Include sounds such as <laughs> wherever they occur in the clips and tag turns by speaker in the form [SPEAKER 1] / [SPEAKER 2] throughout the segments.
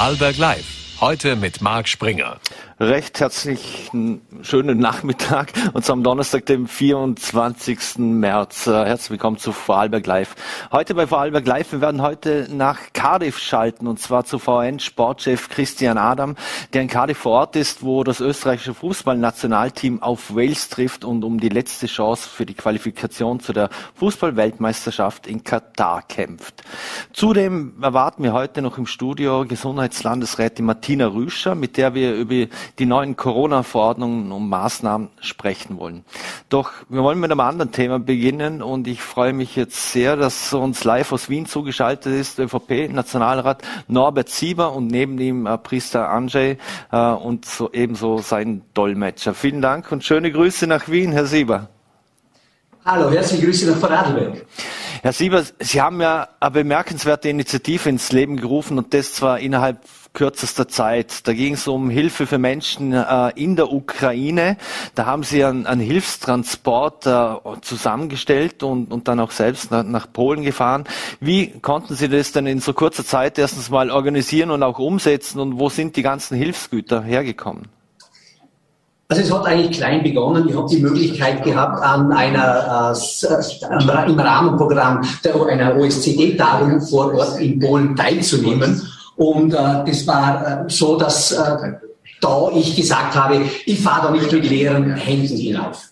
[SPEAKER 1] Vorarlberg Live. Heute mit Marc Springer
[SPEAKER 2] recht herzlichen schönen Nachmittag und am Donnerstag, dem 24. März. Äh, herzlich willkommen zu Vorarlberg Live. Heute bei Vorarlberg Live, wir werden heute nach Cardiff schalten und zwar zu VN-Sportchef Christian Adam, der in Cardiff vor Ort ist, wo das österreichische Fußballnationalteam auf Wales trifft und um die letzte Chance für die Qualifikation zu der Fußballweltmeisterschaft in Katar kämpft. Zudem erwarten wir heute noch im Studio Gesundheitslandesrätin Martina Rüscher, mit der wir über die neuen Corona-Verordnungen und Maßnahmen sprechen wollen. Doch wir wollen mit einem anderen Thema beginnen und ich freue mich jetzt sehr, dass uns live aus Wien zugeschaltet ist, ÖVP-Nationalrat Norbert Sieber und neben ihm äh, Priester Andrzej äh, und so, ebenso sein Dolmetscher. Vielen Dank und schöne Grüße nach Wien, Herr Sieber.
[SPEAKER 3] Hallo, herzliche Grüße nach Vorarlberg.
[SPEAKER 2] Herr Sieber, Sie haben ja eine bemerkenswerte Initiative ins Leben gerufen und das zwar innerhalb kürzester Zeit. Da ging es um Hilfe für Menschen äh, in der Ukraine. Da haben Sie einen, einen Hilfstransport äh, zusammengestellt und, und dann auch selbst nach, nach, Polen gefahren. Wie konnten Sie das denn in so kurzer Zeit erstens mal organisieren und auch umsetzen und wo sind die ganzen Hilfsgüter hergekommen?
[SPEAKER 3] Also es hat eigentlich klein begonnen. Ich habe die Möglichkeit gehabt, an einer äh, im Rahmenprogramm der, einer OSCD-Tagung vor Ort in Polen teilzunehmen. Und äh, das war äh, so, dass äh, da ich gesagt habe, ich fahre da nicht mit leeren Händen hinauf.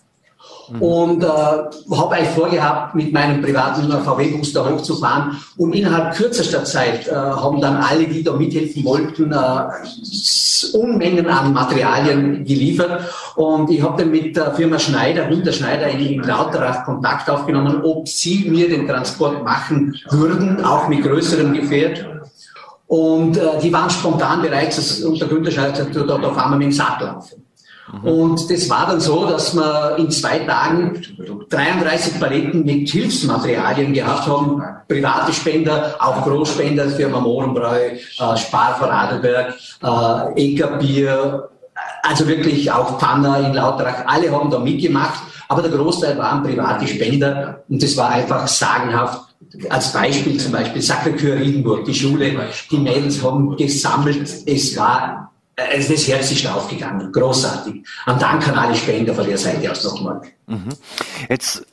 [SPEAKER 3] Mhm. Und äh, habe eigentlich vorgehabt, mit meinem privaten VW-Bus da hochzufahren. Und innerhalb kürzester Zeit äh, haben dann alle, die da mithelfen wollten, äh, Unmengen an Materialien geliefert. Und ich habe dann mit der Firma Schneider, Winter Schneider in Lauterach Kontakt aufgenommen, ob sie mir den Transport machen würden, auch mit größerem Gefährt. Und äh, die waren spontan bereit, das, und der Günther Scheidt hat da fahren wir mit dem Sack laufen. Mhm. Und das war dann so, dass wir in zwei Tagen 33 Paletten mit Hilfsmaterialien gehabt haben. Private Spender, auch Großspender, Firma Mohrenbräu, äh, Spar von Adelberg, äh, Eckerbier, also wirklich auch Panna in Lauterach, alle haben da mitgemacht, aber der Großteil waren private Spender und das war einfach sagenhaft als Beispiel zum Beispiel Sacré-Cœur Riedenburg, die Schule, die Mädels haben gesammelt, es war, also das Herz ist aufgegangen, großartig. Am Dank an alle Spender von der Seite aus nochmal.
[SPEAKER 2] Mhm. Jetzt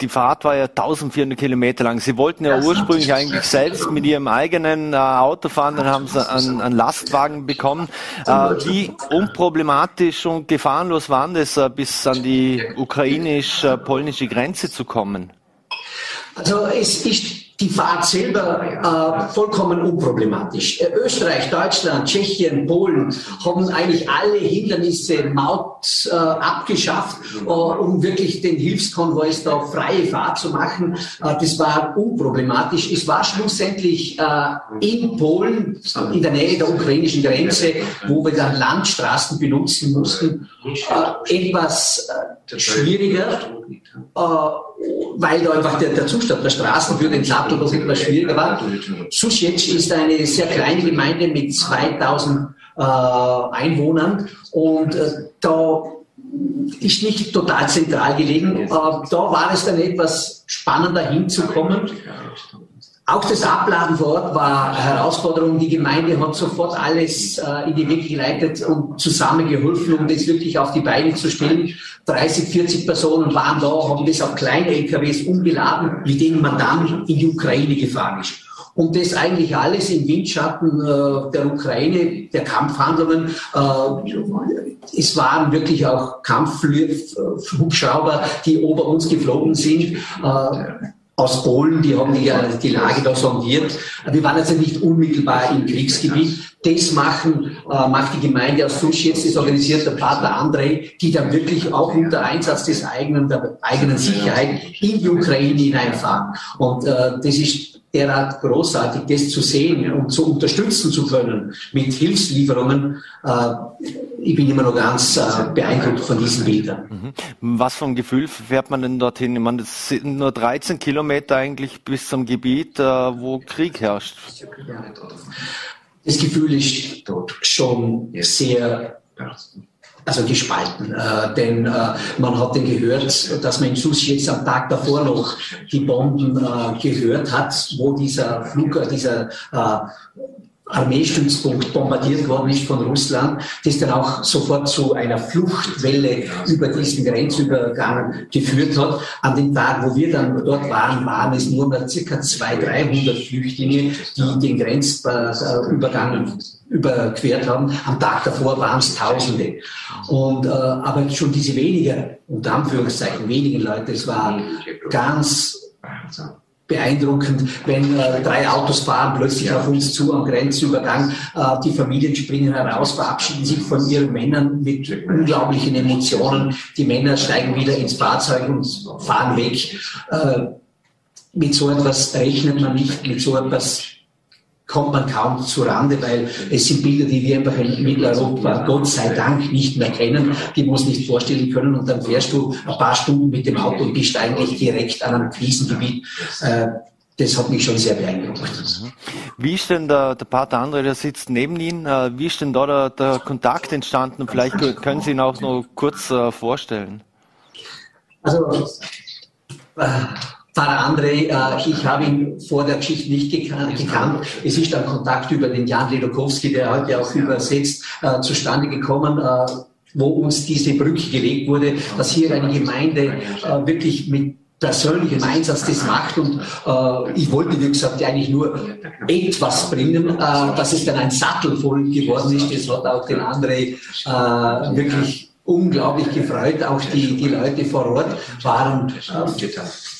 [SPEAKER 2] die Fahrt war ja 1400 Kilometer lang. Sie wollten ja ursprünglich eigentlich selbst mit Ihrem eigenen äh, Auto fahren, dann haben Sie einen, einen Lastwagen bekommen. Äh, wie unproblematisch und gefahrenlos waren das, äh, bis an die ukrainisch-polnische Grenze zu kommen?
[SPEAKER 3] Also es ist die Fahrt selber äh, vollkommen unproblematisch. Äh, Österreich, Deutschland, Tschechien, Polen haben eigentlich alle Hindernisse Maut äh, abgeschafft, äh, um wirklich den Hilfskonvois da freie Fahrt zu machen. Äh, das war unproblematisch. Es war schlussendlich äh, in Polen, in der Nähe der ukrainischen Grenze, wo wir dann Landstraßen benutzen mussten, etwas schwieriger weil da einfach der, der Zustand der Straßen für den Sattelbus etwas schwieriger war. Susjec ist eine sehr kleine Gemeinde mit 2000 äh, Einwohnern und äh, da ist nicht total zentral gelegen. Äh, da war es dann etwas spannender hinzukommen. Auch das Abladen vor Ort war eine Herausforderung. Die Gemeinde hat sofort alles äh, in die Wege geleitet und zusammengeholfen, um das wirklich auf die Beine zu stellen. 30, 40 Personen waren da, haben das auf kleine LKWs umgeladen, mit denen man dann in die Ukraine gefahren ist. Und das eigentlich alles im Windschatten äh, der Ukraine, der Kampfhandlungen. Äh, es waren wirklich auch Kampfhubschrauber, die ober uns geflogen sind. Äh, aus Polen, die haben die, die Lage da sondiert. Wir waren also nicht unmittelbar im Kriegsgebiet. Das machen, äh, macht die Gemeinde aus Susch jetzt, das organisiert der Pater Andrei, die dann wirklich auch unter Einsatz des eigenen, der eigenen Sicherheit in die Ukraine hineinfahren. Und äh, das ist derart großartig, das zu sehen und zu unterstützen zu können mit Hilfslieferungen. Äh, ich bin immer noch ganz äh, beeindruckt von diesen Bildern.
[SPEAKER 2] Mhm. Was für ein Gefühl fährt man denn dorthin? Ich meine, das sind nur 13 Kilometer eigentlich bis zum Gebiet, äh, wo Krieg herrscht.
[SPEAKER 3] Das Gefühl ist dort schon sehr also gespalten. Äh, denn äh, man hat den gehört, dass man in Sus jetzt am Tag davor noch die Bomben äh, gehört hat, wo dieser Flug, dieser äh, Armeestützpunkt bombardiert worden ist von Russland, das dann auch sofort zu einer Fluchtwelle über diesen Grenzübergang geführt hat. An dem Tag, wo wir dann dort waren, waren es nur noch circa 200, 300 Flüchtlinge, die den Grenzübergang überquert haben. Am Tag davor waren es Tausende. Und, äh, aber schon diese weniger, unter Anführungszeichen, wenigen Leute, es war ganz beeindruckend, wenn äh, drei Autos fahren plötzlich auf uns zu am Grenzübergang. Äh, die Familien springen heraus, verabschieden sich von ihren Männern mit unglaublichen Emotionen. Die Männer steigen wieder ins Fahrzeug und fahren weg. Äh, mit so etwas rechnet man nicht, mit so etwas kommt man kaum zu Rande, weil es sind Bilder, die wir einfach in Mitteleuropa Gott sei Dank nicht mehr kennen, die wir uns nicht vorstellen können. Und dann fährst du ein paar Stunden mit dem Auto und bist eigentlich direkt an einem Krisengebiet. Äh, das hat mich schon sehr beeindruckt. Mhm.
[SPEAKER 2] Wie ist denn der, der Pater André, der sitzt neben Ihnen, äh, wie ist denn da der, der Kontakt entstanden? Vielleicht können Sie ihn auch noch kurz äh, vorstellen.
[SPEAKER 3] Also, Pfarrer André, äh, ich habe ihn vor der Geschichte nicht gekannt. Es ist ein Kontakt über den Jan Ledokowski, der heute auch übersetzt, äh, zustande gekommen äh, wo uns diese Brücke gelegt wurde, dass hier eine Gemeinde äh, wirklich mit persönlichem Einsatz das macht und äh, ich wollte, wie gesagt, eigentlich nur etwas bringen, äh, dass es dann ein Sattel voll geworden ist. Das hat auch den André äh, wirklich unglaublich gefreut. Auch die, die Leute vor Ort waren äh,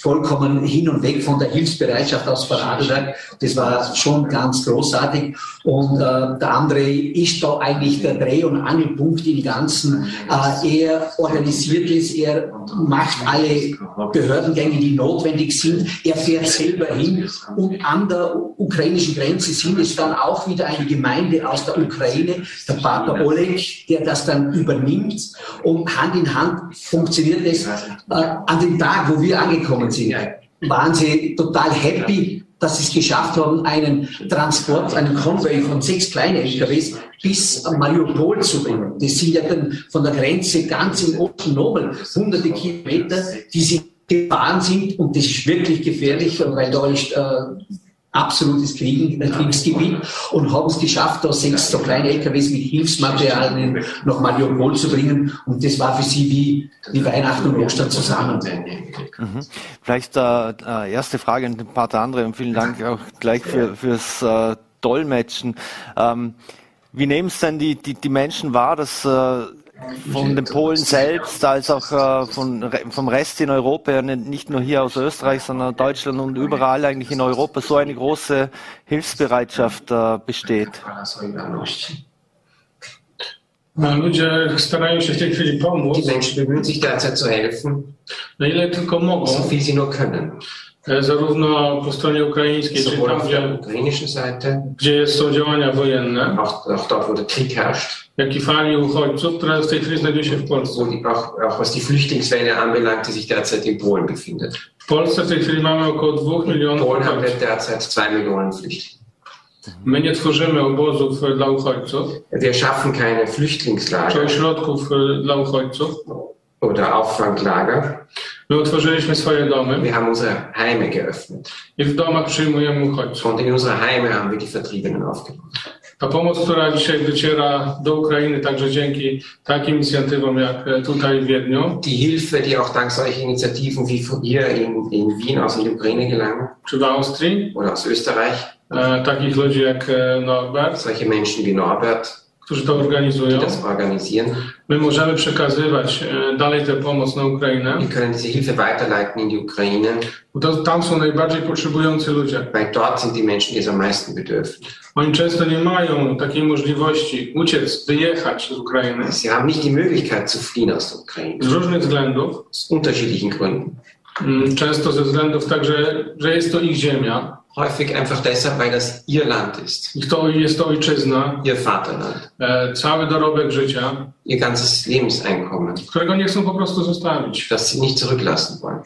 [SPEAKER 3] vollkommen hin und weg von der Hilfsbereitschaft aus Vorarlberg. Das war schon ganz großartig. Und äh, der andere ist da eigentlich der Dreh- und Angelpunkt im Ganzen. Äh, er organisiert es, er macht alle Behördengänge, die notwendig sind. Er fährt selber hin. Und an der ukrainischen Grenze sind es dann auch wieder eine Gemeinde aus der Ukraine, der Pater Oleg, der das dann übernimmt. Und Hand in Hand funktioniert es. Äh, an dem Tag, wo wir angekommen sind, waren sie total happy, dass sie es geschafft haben, einen Transport, einen Konvoi von sechs kleinen LKWs bis Mariupol zu bringen. Das sind ja dann von der Grenze ganz im Osten Nobel, hunderte Kilometer, die sie gefahren sind und das ist wirklich gefährlich, weil da ist äh, absolutes Kriegen, Kriegsgebiet und haben es geschafft, da sechs so kleine LKWs mit Hilfsmaterialien nach Mariupol zu bringen. Und das war für sie wie, wie Weihnachten und Ostern zusammen.
[SPEAKER 2] Mhm. Vielleicht äh, äh, erste Frage an ein paar andere und vielen Dank auch gleich für, fürs äh, Dolmetschen. Ähm, wie nehmen es denn die, die, die Menschen wahr, dass äh, von den Polen selbst als auch äh, von, vom Rest in Europa, nicht nur hier aus Österreich, sondern Deutschland und überall eigentlich in Europa so eine große Hilfsbereitschaft äh, besteht.
[SPEAKER 4] Die Menschen bemühen sich derzeit zu helfen, so viel sie nur können.
[SPEAKER 5] Zarówno po stronie ukraińskiej, czyli tam,
[SPEAKER 4] gdzie,
[SPEAKER 5] gdzie są działania wojenne,
[SPEAKER 4] Krieg herrscht,
[SPEAKER 5] jak i fali uchodźców, która w tej chwili znajduje się w Polsce.
[SPEAKER 4] Auch, auch was die Flüchtlingswelle anbelangt, die sich derzeit in Polen befindet.
[SPEAKER 5] W Polsce w tej chwili mamy około 2 milionów
[SPEAKER 4] Polen haben wir derzeit 2 Millionen Flüchtlinge.
[SPEAKER 5] My nie tworzymy obozów dla uchodźców.
[SPEAKER 4] Wir schaffen keine Flüchtlingslager.
[SPEAKER 5] Czy ośrodków dla uchodźców.
[SPEAKER 4] Oder Auffanglager.
[SPEAKER 5] My otworzyliśmy swoje domy.
[SPEAKER 4] Wir haben unsere Heime geöffnet.
[SPEAKER 5] I w domach przyjmujemy uchodźców.
[SPEAKER 4] Und in unsere Heime haben wir die Vertriebenen aufgenommen.
[SPEAKER 5] Ta pomoc, która dzisiaj dociera do Ukrainy, także dzięki takim inicjatywom jak tutaj w Wiedniu.
[SPEAKER 4] Die Hilfe, die auch dank solcher Initiativen wie von hier in, in Wien aus der Ukraine gelangen.
[SPEAKER 5] Czy w Austrii.
[SPEAKER 4] Oder aus Österreich.
[SPEAKER 5] E, takich ludzi jak Norbert.
[SPEAKER 4] Solche Menschen wie Norbert
[SPEAKER 5] którzy to organizują.
[SPEAKER 4] My
[SPEAKER 5] możemy przekazywać e, dalej tę pomoc na Ukrainę.
[SPEAKER 4] Wir können diese Hilfe weiterleiten in die Ukraine.
[SPEAKER 5] Bo to, tam są najbardziej potrzebujący ludzie.
[SPEAKER 4] Weil dort sind die Menschen, die es am meisten bedürfen.
[SPEAKER 5] Oni często nie mają takiej możliwości uciec, wyjechać z Ukrainy.
[SPEAKER 4] Sie haben nicht die Möglichkeit zu fliehen aus der Ukraine.
[SPEAKER 5] Z różnych względów.
[SPEAKER 4] Z unterschiedlichen Gründen.
[SPEAKER 5] Mm, często ze względów także, że jest to ich ziemia.
[SPEAKER 4] Häufig einfach deshalb, weil das ihr Land ist.
[SPEAKER 5] To jest ojczyzna.
[SPEAKER 4] Ihr Vaterland.
[SPEAKER 5] E, cały dorobek życia.
[SPEAKER 4] Ihr ganzes Lebenseinkommen.
[SPEAKER 5] Którego nie chcą po prostu zostawić.
[SPEAKER 4] Das sie nicht zurücklassen wollen.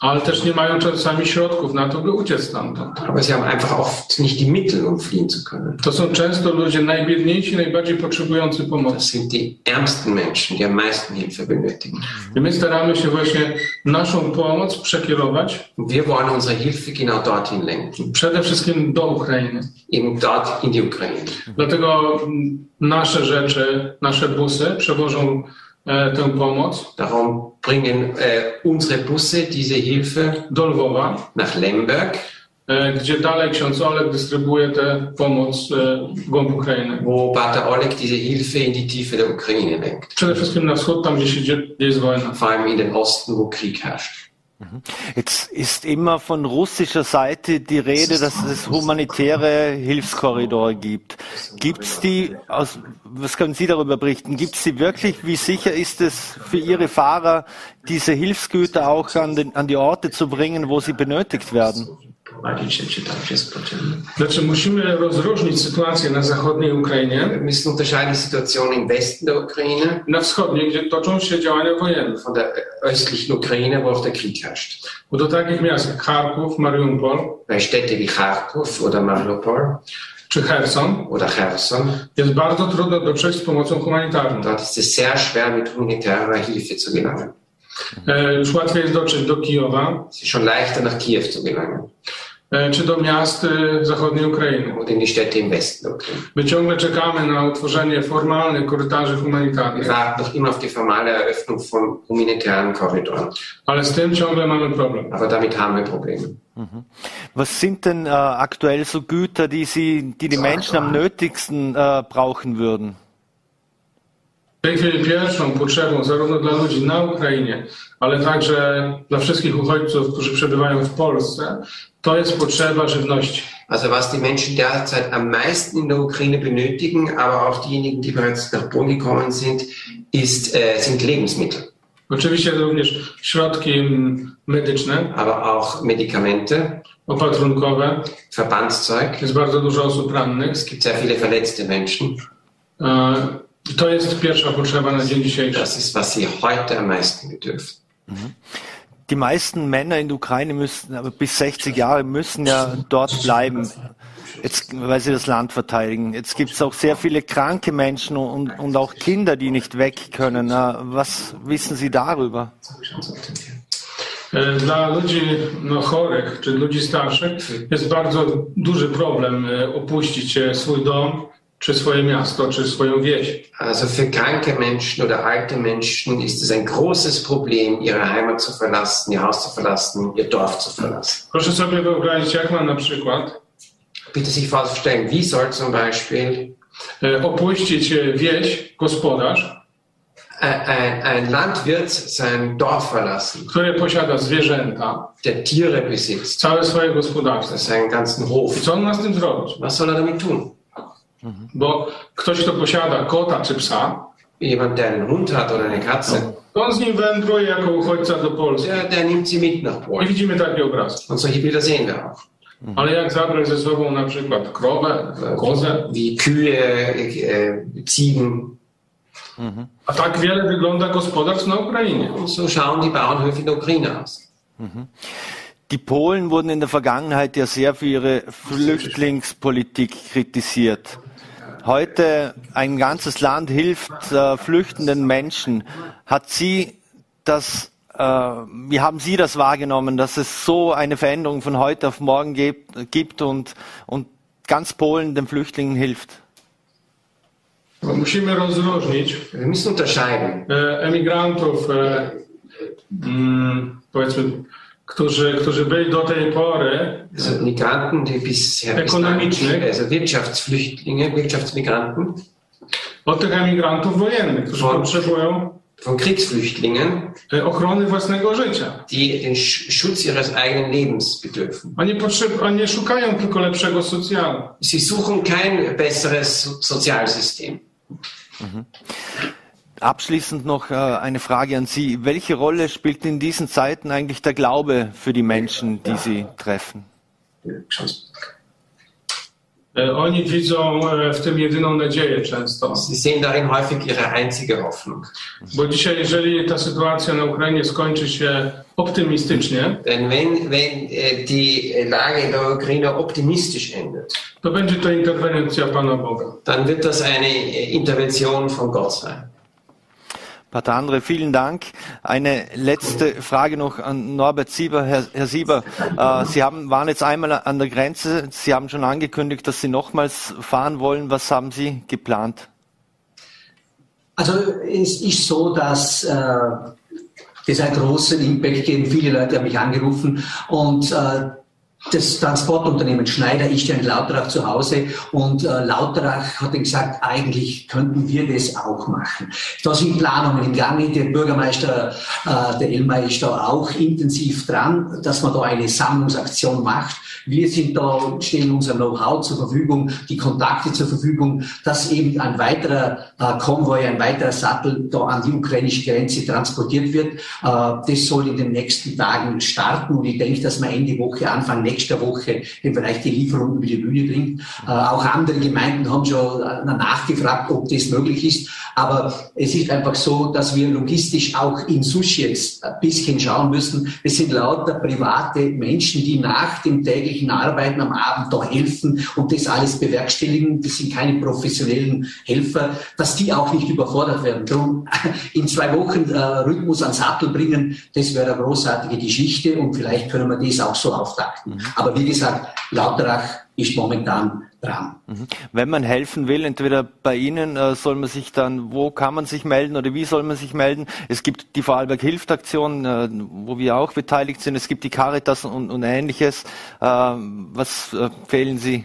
[SPEAKER 5] Ale też nie mają czasami środków na to, by uciec stamtąd.
[SPEAKER 4] Aber sie haben einfach oft nicht die Mittel, um fliehen zu können.
[SPEAKER 5] To są często ludzie najbiedniejsi, najbardziej potrzebujący
[SPEAKER 4] Das
[SPEAKER 5] pomocy.
[SPEAKER 4] sind die ärmsten Menschen, die am meisten Hilfe benötigen.
[SPEAKER 5] I my staramy się właśnie naszą pomoc przekierować
[SPEAKER 4] wir wollen unsere Hilfe genau dorthin lenken,
[SPEAKER 5] przede wszystkim do Ukrainy.
[SPEAKER 4] eben dort in die Ukraine.
[SPEAKER 5] Dlatego nasze rzeczy, nasze busy przewożą tę pomoc
[SPEAKER 4] Darum bringen äh, unsere Busse diese Hilfe
[SPEAKER 5] do Lwowa,
[SPEAKER 4] nach Lemberg,
[SPEAKER 5] e, gdzie dalej ksiądz Olek dystrybuuje tę pomoc e, w głąb Ukrainy.
[SPEAKER 4] wo Pater Oleg diese Hilfe in die Tiefe der Ukraine lenkt.
[SPEAKER 5] Przede wszystkim na wschód, tam gdzie się dzieje gdzie jest wojna.
[SPEAKER 4] Vor allem in den Osten, wo Krieg herrscht.
[SPEAKER 2] Jetzt ist immer von russischer Seite die Rede, dass es humanitäre Hilfskorridore gibt. Gibt es die, aus, was können Sie darüber berichten, gibt es die wirklich? Wie sicher ist es für Ihre Fahrer, diese Hilfsgüter auch an, den, an die Orte zu bringen, wo sie benötigt werden?
[SPEAKER 4] Prowadzić się, czy tam się spoczywa.
[SPEAKER 5] Znaczy musimy rozróżnić sytuację na zachodniej Ukrainie,
[SPEAKER 4] Wir müssen unterscheiden die Situation im Westen der Ukraine
[SPEAKER 5] na wschodniej, gdzie toczą się działania wojenne.
[SPEAKER 4] von der östlichen Ukraine, wo auch der Krieg herrscht.
[SPEAKER 5] Bo do takich miast jak Charków, Mariupol
[SPEAKER 4] Bei Städte wie Kharkov oder Mariupol
[SPEAKER 5] czy Cherson
[SPEAKER 4] oder Cherson,
[SPEAKER 5] jest bardzo trudno dotrzeć z pomocą humanitarną.
[SPEAKER 4] dort ist es sehr schwer, mit humanitärer Hilfe zu gelangen.
[SPEAKER 5] E, Już łatwiej jest dotrzeć do Kijowa
[SPEAKER 4] Es ist schon leichter, nach Kiew zu gelangen
[SPEAKER 5] e, czy do miast e, zachodniej Ukrainy.
[SPEAKER 4] oder in die Städte im Westen der Ukraine.
[SPEAKER 5] My ciągle czekamy na utworzenie formalnych korytarzy
[SPEAKER 4] Wir
[SPEAKER 5] humanitarnych,
[SPEAKER 4] warten noch immer auf die formale Eröffnung von humanitären Korridoren.
[SPEAKER 5] ale z tym ciągle mamy problem.
[SPEAKER 4] Aber damit haben wir Probleme.
[SPEAKER 2] Was sind denn äh, aktuell so Güter, die sie, die die Menschen am nötigsten äh, brauchen würden?
[SPEAKER 5] W tej chwili pierwszą potrzebą zarówno dla ludzi na Ukrainie, ale także dla wszystkich uchodźców, którzy przebywają w Polsce, to jest potrzeba żywności.
[SPEAKER 4] Also was die Menschen derzeit am meisten in der Ukraine benötigen, aber auch diejenigen, die bereits nach Polen gekommen sind, ist, äh, sind Lebensmittel,
[SPEAKER 5] Oczywiście również środki medyczne,
[SPEAKER 4] aber auch Medikamente,
[SPEAKER 5] opatrunkowe.
[SPEAKER 4] Verbandszeug.
[SPEAKER 5] Jest bardzo dużo osób rannych.
[SPEAKER 4] Es gibt sehr viele verletzte Menschen.
[SPEAKER 5] E, To jest pierwsza potrzeba na dzień dzisiejszy.
[SPEAKER 4] Das ist, was sie heute am meisten bedürfen.
[SPEAKER 2] Die meisten Männer in der Ukraine müssen, aber bis 60 Jahre müssen ja dort bleiben, jetzt, weil sie das Land verteidigen. Jetzt gibt es auch sehr viele kranke Menschen und, und auch Kinder, die nicht weg können. Was wissen Sie darüber?
[SPEAKER 5] E, Dla ludzi no, chorych czy ludzi starszych jest bardzo duży problem e, opuścić e, swój dom, czy swoje miasto, czy swoją wieś.
[SPEAKER 4] Also für kranke Menschen oder alte Menschen ist es ein großes Problem, ihre Heimat zu verlassen, ihr Haus zu verlassen, ihr Dorf zu verlassen.
[SPEAKER 5] Proszę sobie wyobrazić, jak ma na przykład
[SPEAKER 4] Bitte sich vorstellen, wie soll zum Beispiel
[SPEAKER 5] e, opuścić e, wieś gospodarz,
[SPEAKER 4] ein, ein, ein Landwirt sein Dorf verlassen,
[SPEAKER 5] który posiada zwierzęta,
[SPEAKER 4] der Tiere besitzt,
[SPEAKER 5] całe swoje gospodarstwo.
[SPEAKER 4] seinen ganzen
[SPEAKER 5] I
[SPEAKER 4] Hof.
[SPEAKER 5] co on ma z tym zrobić?
[SPEAKER 4] Was soll er damit tun?
[SPEAKER 5] Bo ktoś, kto posiada kota czy psa,
[SPEAKER 4] Jemand, der einen Hund hat oder eine Katze,
[SPEAKER 5] to on z nim wędruje jako uchodźca do Polski.
[SPEAKER 4] der, der nimmt sie mit nach
[SPEAKER 5] I
[SPEAKER 4] Polen.
[SPEAKER 5] widzimy takie obrazki.
[SPEAKER 4] Und solche Bilder sehen wir auch.
[SPEAKER 5] Ale jak zabrać ze sobą na przykład krowę, kozę,
[SPEAKER 4] Wie Kühe, äh, Ziegen.
[SPEAKER 5] a tak wiele wygląda gospodarstw na Ukrainie.
[SPEAKER 4] Und so schauen die Bauernhöfe in der Ukraine aus.
[SPEAKER 2] Die Polen wurden in der Vergangenheit ja sehr für ihre Flüchtlingspolitik kritisiert. Heute ein ganzes Land hilft äh, flüchtenden Menschen. Hat sie das, äh, wie haben Sie das wahrgenommen, dass es so eine Veränderung von heute auf morgen gibt, gibt und, und ganz Polen den Flüchtlingen hilft?
[SPEAKER 5] Bo musimy rozróżnić
[SPEAKER 4] Wir müssen unterscheiden.
[SPEAKER 5] emigrantów, e, mm, powiedzmy, którzy, którzy byli do tej pory
[SPEAKER 4] Also Migranten, die bisher
[SPEAKER 5] Ökonomicznych.
[SPEAKER 4] also Wirtschaftsflüchtlinge, Wirtschaftsmigranten,
[SPEAKER 5] od tych emigrantów wojennych, którzy
[SPEAKER 4] Von-
[SPEAKER 5] potrzebują
[SPEAKER 4] von Kriegsflüchtlingen,
[SPEAKER 5] e, ochrony własnego życia.
[SPEAKER 4] die den Sch- Schutz ihres eigenen Lebens bedürfen.
[SPEAKER 5] Oni, potrzeb, oni nie szukają tylko lepszego socjalu.
[SPEAKER 4] Sie suchen kein besseres So- Sozialsystem.
[SPEAKER 2] Abschließend noch äh, eine Frage an Sie. Welche Rolle spielt in diesen Zeiten eigentlich der Glaube für die Menschen, die Sie treffen?
[SPEAKER 5] E, widzą e.
[SPEAKER 4] Sie sehen darin häufig ihre einzige Hoffnung.
[SPEAKER 5] Bo dzisiaj, jeżeli ta sytuacja na Ukrainie skończy się optymistycznie,
[SPEAKER 4] Denn wenn, wenn äh, die Lage in der Ukraine optimistisch endet,
[SPEAKER 5] to będzie to interwencja Pana Boga.
[SPEAKER 4] dann wird das eine äh, Intervention von Gott sein.
[SPEAKER 2] Pater Andre, vielen Dank. Eine letzte Frage noch an Norbert Sieber. Herr, Herr Sieber, äh, Sie haben, waren jetzt einmal an der Grenze. Sie haben schon angekündigt, dass Sie nochmals fahren wollen. Was haben Sie geplant?
[SPEAKER 3] Also es ist so, dass äh, das einen großen Impact geben. Viele Leute haben mich angerufen und äh, das Transportunternehmen Schneider ist ja in Lauterach zu Hause und äh, Lauterach hat gesagt, eigentlich könnten wir das auch machen. Da sind Planungen im Gange. Der Bürgermeister, äh, der Elmar, ist da auch intensiv dran, dass man da eine Sammlungsaktion macht. Wir sind da, stellen unser Know-how zur Verfügung, die Kontakte zur Verfügung, dass eben ein weiterer äh, Konvoi, ein weiterer Sattel da an die ukrainische Grenze transportiert wird. Äh, das soll in den nächsten Tagen starten und ich denke, dass man Ende Woche, Anfang nächster Woche im Bereich die Lieferung über die Bühne bringt. Äh, auch andere Gemeinden haben schon äh, nachgefragt, ob das möglich ist. Aber es ist einfach so, dass wir logistisch auch in Sushi jetzt ein bisschen schauen müssen. Es sind lauter private Menschen, die nach dem täglichen Arbeiten am Abend da helfen und das alles bewerkstelligen. Das sind keine professionellen Helfer, dass die auch nicht überfordert werden. Darum <laughs> in zwei Wochen äh, Rhythmus ans Sattel bringen, das wäre eine großartige Geschichte und vielleicht können wir das auch so auftakten. Aber wie gesagt, Lauterach ist momentan dran.
[SPEAKER 2] Wenn man helfen will, entweder bei Ihnen äh, soll man sich dann, wo kann man sich melden oder wie soll man sich melden? Es gibt die Vorarlberg Hilft Aktion, äh, wo wir auch beteiligt sind. Es gibt die Caritas und, und ähnliches. Äh, was empfehlen Sie?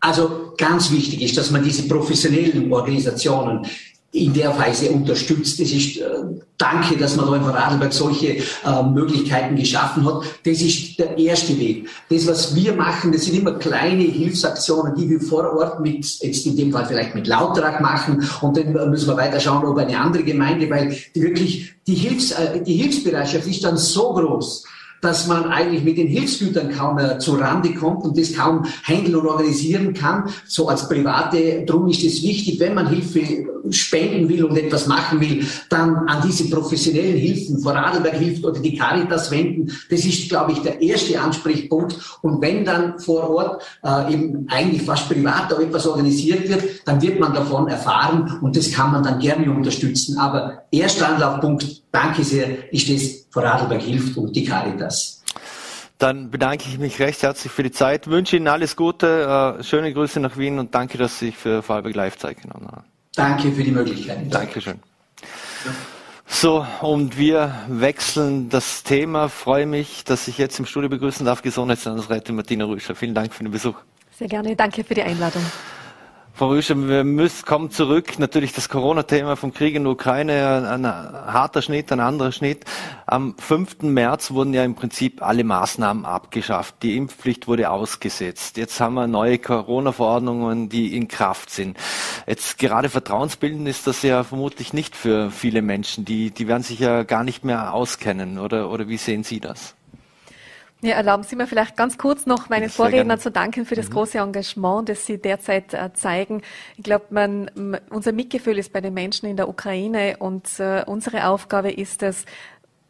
[SPEAKER 3] Also ganz wichtig ist, dass man diese professionellen Organisationen in der Weise unterstützt. Es ist äh, danke, dass man da in Vorarlberg solche äh, Möglichkeiten geschaffen hat. Das ist der erste Weg. Das, was wir machen, das sind immer kleine Hilfsaktionen, die wir vor Ort mit, jetzt in dem Fall vielleicht mit Lautrag machen und dann müssen wir weiter schauen, ob eine andere Gemeinde, weil die wirklich die, Hilfs, äh, die Hilfsbereitschaft ist dann so groß, dass man eigentlich mit den Hilfsgütern kaum mehr zu Rande kommt und das kaum handeln und organisieren kann, so als Private. Drum ist es wichtig, wenn man Hilfe spenden will und etwas machen will, dann an diese professionellen Hilfen, Vorarlberg hilft oder die Caritas wenden. Das ist, glaube ich, der erste Ansprechpunkt. Und wenn dann vor Ort äh, eben eigentlich fast privat auch etwas organisiert wird, dann wird man davon erfahren und das kann man dann gerne unterstützen. Aber erster Anlaufpunkt, danke sehr, ist das Vorarlberg hilft und die Caritas.
[SPEAKER 2] Dann bedanke ich mich recht herzlich für die Zeit, wünsche Ihnen alles Gute, äh, schöne Grüße nach Wien und danke, dass Sie sich für Vorarlberg Live Zeit genommen haben.
[SPEAKER 3] Danke für die Möglichkeit.
[SPEAKER 2] Dankeschön. So, und wir wechseln das Thema. Freue mich, dass ich jetzt im Studio begrüßen darf, Gesundheitslandesrätin Martina Rüscher. Vielen Dank für den Besuch.
[SPEAKER 6] Sehr gerne. Danke für die Einladung.
[SPEAKER 2] Frau Rüscher, wir müssen, kommen zurück. Natürlich das Corona-Thema vom Krieg in der Ukraine, ein harter Schnitt, ein anderer Schnitt. Am 5. März wurden ja im Prinzip alle Maßnahmen abgeschafft. Die Impfpflicht wurde ausgesetzt. Jetzt haben wir neue Corona-Verordnungen, die in Kraft sind. Jetzt gerade vertrauensbildend ist das ja vermutlich nicht für viele Menschen. Die, die werden sich ja gar nicht mehr auskennen. Oder, oder wie sehen Sie das?
[SPEAKER 6] Ja, erlauben Sie mir vielleicht ganz kurz noch meinen Vorredner zu danken für das große Engagement, das Sie derzeit äh, zeigen. Ich glaube, man, unser Mitgefühl ist bei den Menschen in der Ukraine und äh, unsere Aufgabe ist es,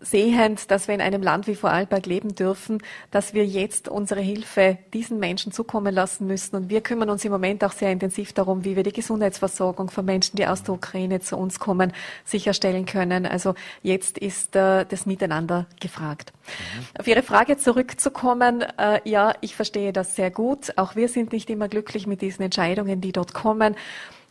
[SPEAKER 6] sehend, dass wir in einem Land wie Vorarlberg leben dürfen, dass wir jetzt unsere Hilfe diesen Menschen zukommen lassen müssen. Und wir kümmern uns im Moment auch sehr intensiv darum, wie wir die Gesundheitsversorgung von Menschen, die aus der Ukraine zu uns kommen, sicherstellen können. Also jetzt ist äh, das Miteinander gefragt. Mhm. Auf Ihre Frage zurückzukommen, äh, ja, ich verstehe das sehr gut. Auch wir sind nicht immer glücklich mit diesen Entscheidungen, die dort kommen.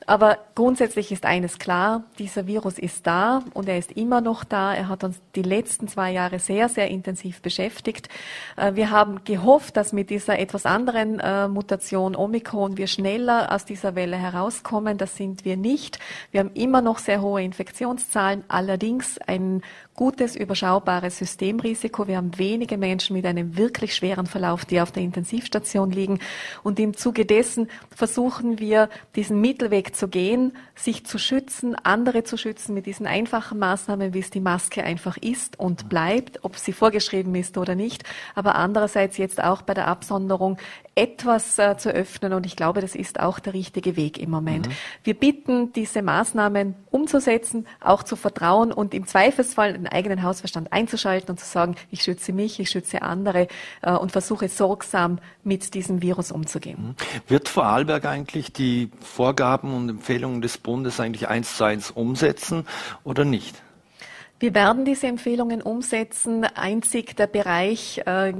[SPEAKER 6] Aber grundsätzlich ist eines klar, dieser Virus ist da und er ist immer noch da. Er hat uns die letzten zwei Jahre sehr, sehr intensiv beschäftigt. Äh, wir haben gehofft, dass mit dieser etwas anderen äh, Mutation Omikron wir schneller aus dieser Welle herauskommen. Das sind wir nicht. Wir haben immer noch sehr hohe Infektionszahlen, allerdings ein gutes, überschaubares Systemrisiko. Wir haben wenige Menschen mit einem wirklich schweren Verlauf, die auf der Intensivstation liegen. Und im Zuge dessen versuchen wir, diesen Mittelweg zu gehen, sich zu schützen, andere zu schützen mit diesen einfachen Maßnahmen, wie es die Maske einfach ist und bleibt, ob sie vorgeschrieben ist oder nicht. Aber andererseits jetzt auch bei der Absonderung etwas äh, zu öffnen und ich glaube, das ist auch der richtige Weg im Moment. Mhm. Wir bitten, diese Maßnahmen umzusetzen, auch zu vertrauen und im Zweifelsfall den eigenen Hausverstand einzuschalten und zu sagen, ich schütze mich, ich schütze andere äh, und versuche sorgsam mit diesem Virus umzugehen. Mhm.
[SPEAKER 2] Wird Vorarlberg eigentlich die Vorgaben und Empfehlungen des Bundes eigentlich eins zu eins umsetzen oder nicht?
[SPEAKER 6] Wir werden diese Empfehlungen umsetzen. Einzig der Bereich äh,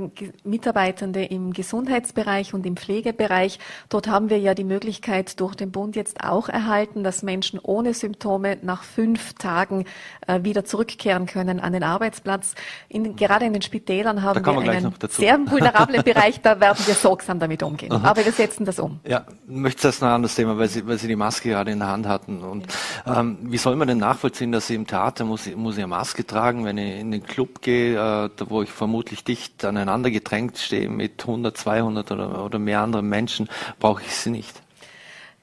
[SPEAKER 6] Mitarbeitende im Gesundheitsbereich und im Pflegebereich. Dort haben wir ja die Möglichkeit durch den Bund jetzt auch erhalten, dass Menschen ohne Symptome nach fünf Tagen äh, wieder zurückkehren können an den Arbeitsplatz. In, gerade in den Spitälern haben wir, einen sehr <laughs> vulnerablen Bereich. Da werden wir sorgsam damit umgehen. Aha. Aber wir setzen das um.
[SPEAKER 2] Ja, möchte jetzt noch ein anderes Thema, weil Sie, weil Sie die Maske gerade in der Hand hatten. Und ähm, wie soll man denn nachvollziehen, dass Sie im Theater muss, muss ja Maske tragen, wenn ich in den Club gehe, äh, da wo ich vermutlich dicht aneinander gedrängt stehe mit 100, 200 oder, oder mehr anderen Menschen, brauche ich sie nicht.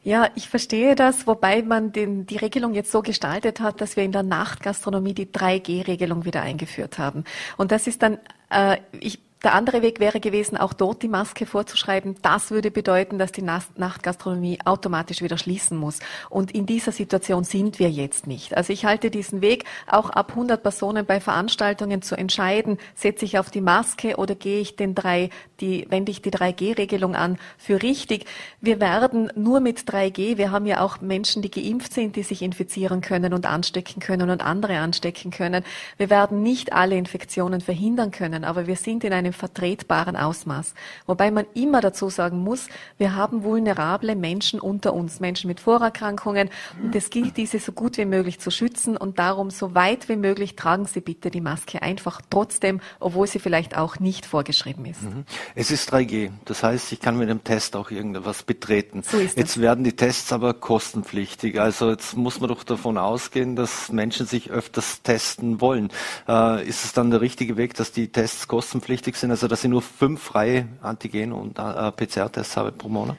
[SPEAKER 6] Ja, ich verstehe das, wobei man den, die Regelung jetzt so gestaltet hat, dass wir in der Nachtgastronomie die 3G-Regelung wieder eingeführt haben. Und das ist dann, äh, ich der andere Weg wäre gewesen, auch dort die Maske vorzuschreiben. Das würde bedeuten, dass die Nachtgastronomie automatisch wieder schließen muss. Und in dieser Situation sind wir jetzt nicht. Also ich halte diesen Weg, auch ab 100 Personen bei Veranstaltungen zu entscheiden, setze ich auf die Maske oder gehe ich den drei, die, wende ich die 3G-Regelung an, für richtig. Wir werden nur mit 3G, wir haben ja auch Menschen, die geimpft sind, die sich infizieren können und anstecken können und andere anstecken können. Wir werden nicht alle Infektionen verhindern können, aber wir sind in einem einem vertretbaren Ausmaß. Wobei man immer dazu sagen muss, wir haben vulnerable Menschen unter uns, Menschen mit Vorerkrankungen. Und es gilt, diese so gut wie möglich zu schützen. Und darum, so weit wie möglich, tragen Sie bitte die Maske einfach trotzdem, obwohl sie vielleicht auch nicht vorgeschrieben ist. Mhm.
[SPEAKER 2] Es ist 3G. Das heißt, ich kann mit dem Test auch irgendwas betreten. So ist jetzt werden die Tests aber kostenpflichtig. Also jetzt muss man doch davon ausgehen, dass Menschen sich öfters testen wollen. Äh, ist es dann der richtige Weg, dass die Tests kostenpflichtig sind, also dass ich nur fünf freie Antigen- und äh, PCR-Tests habe pro Monat?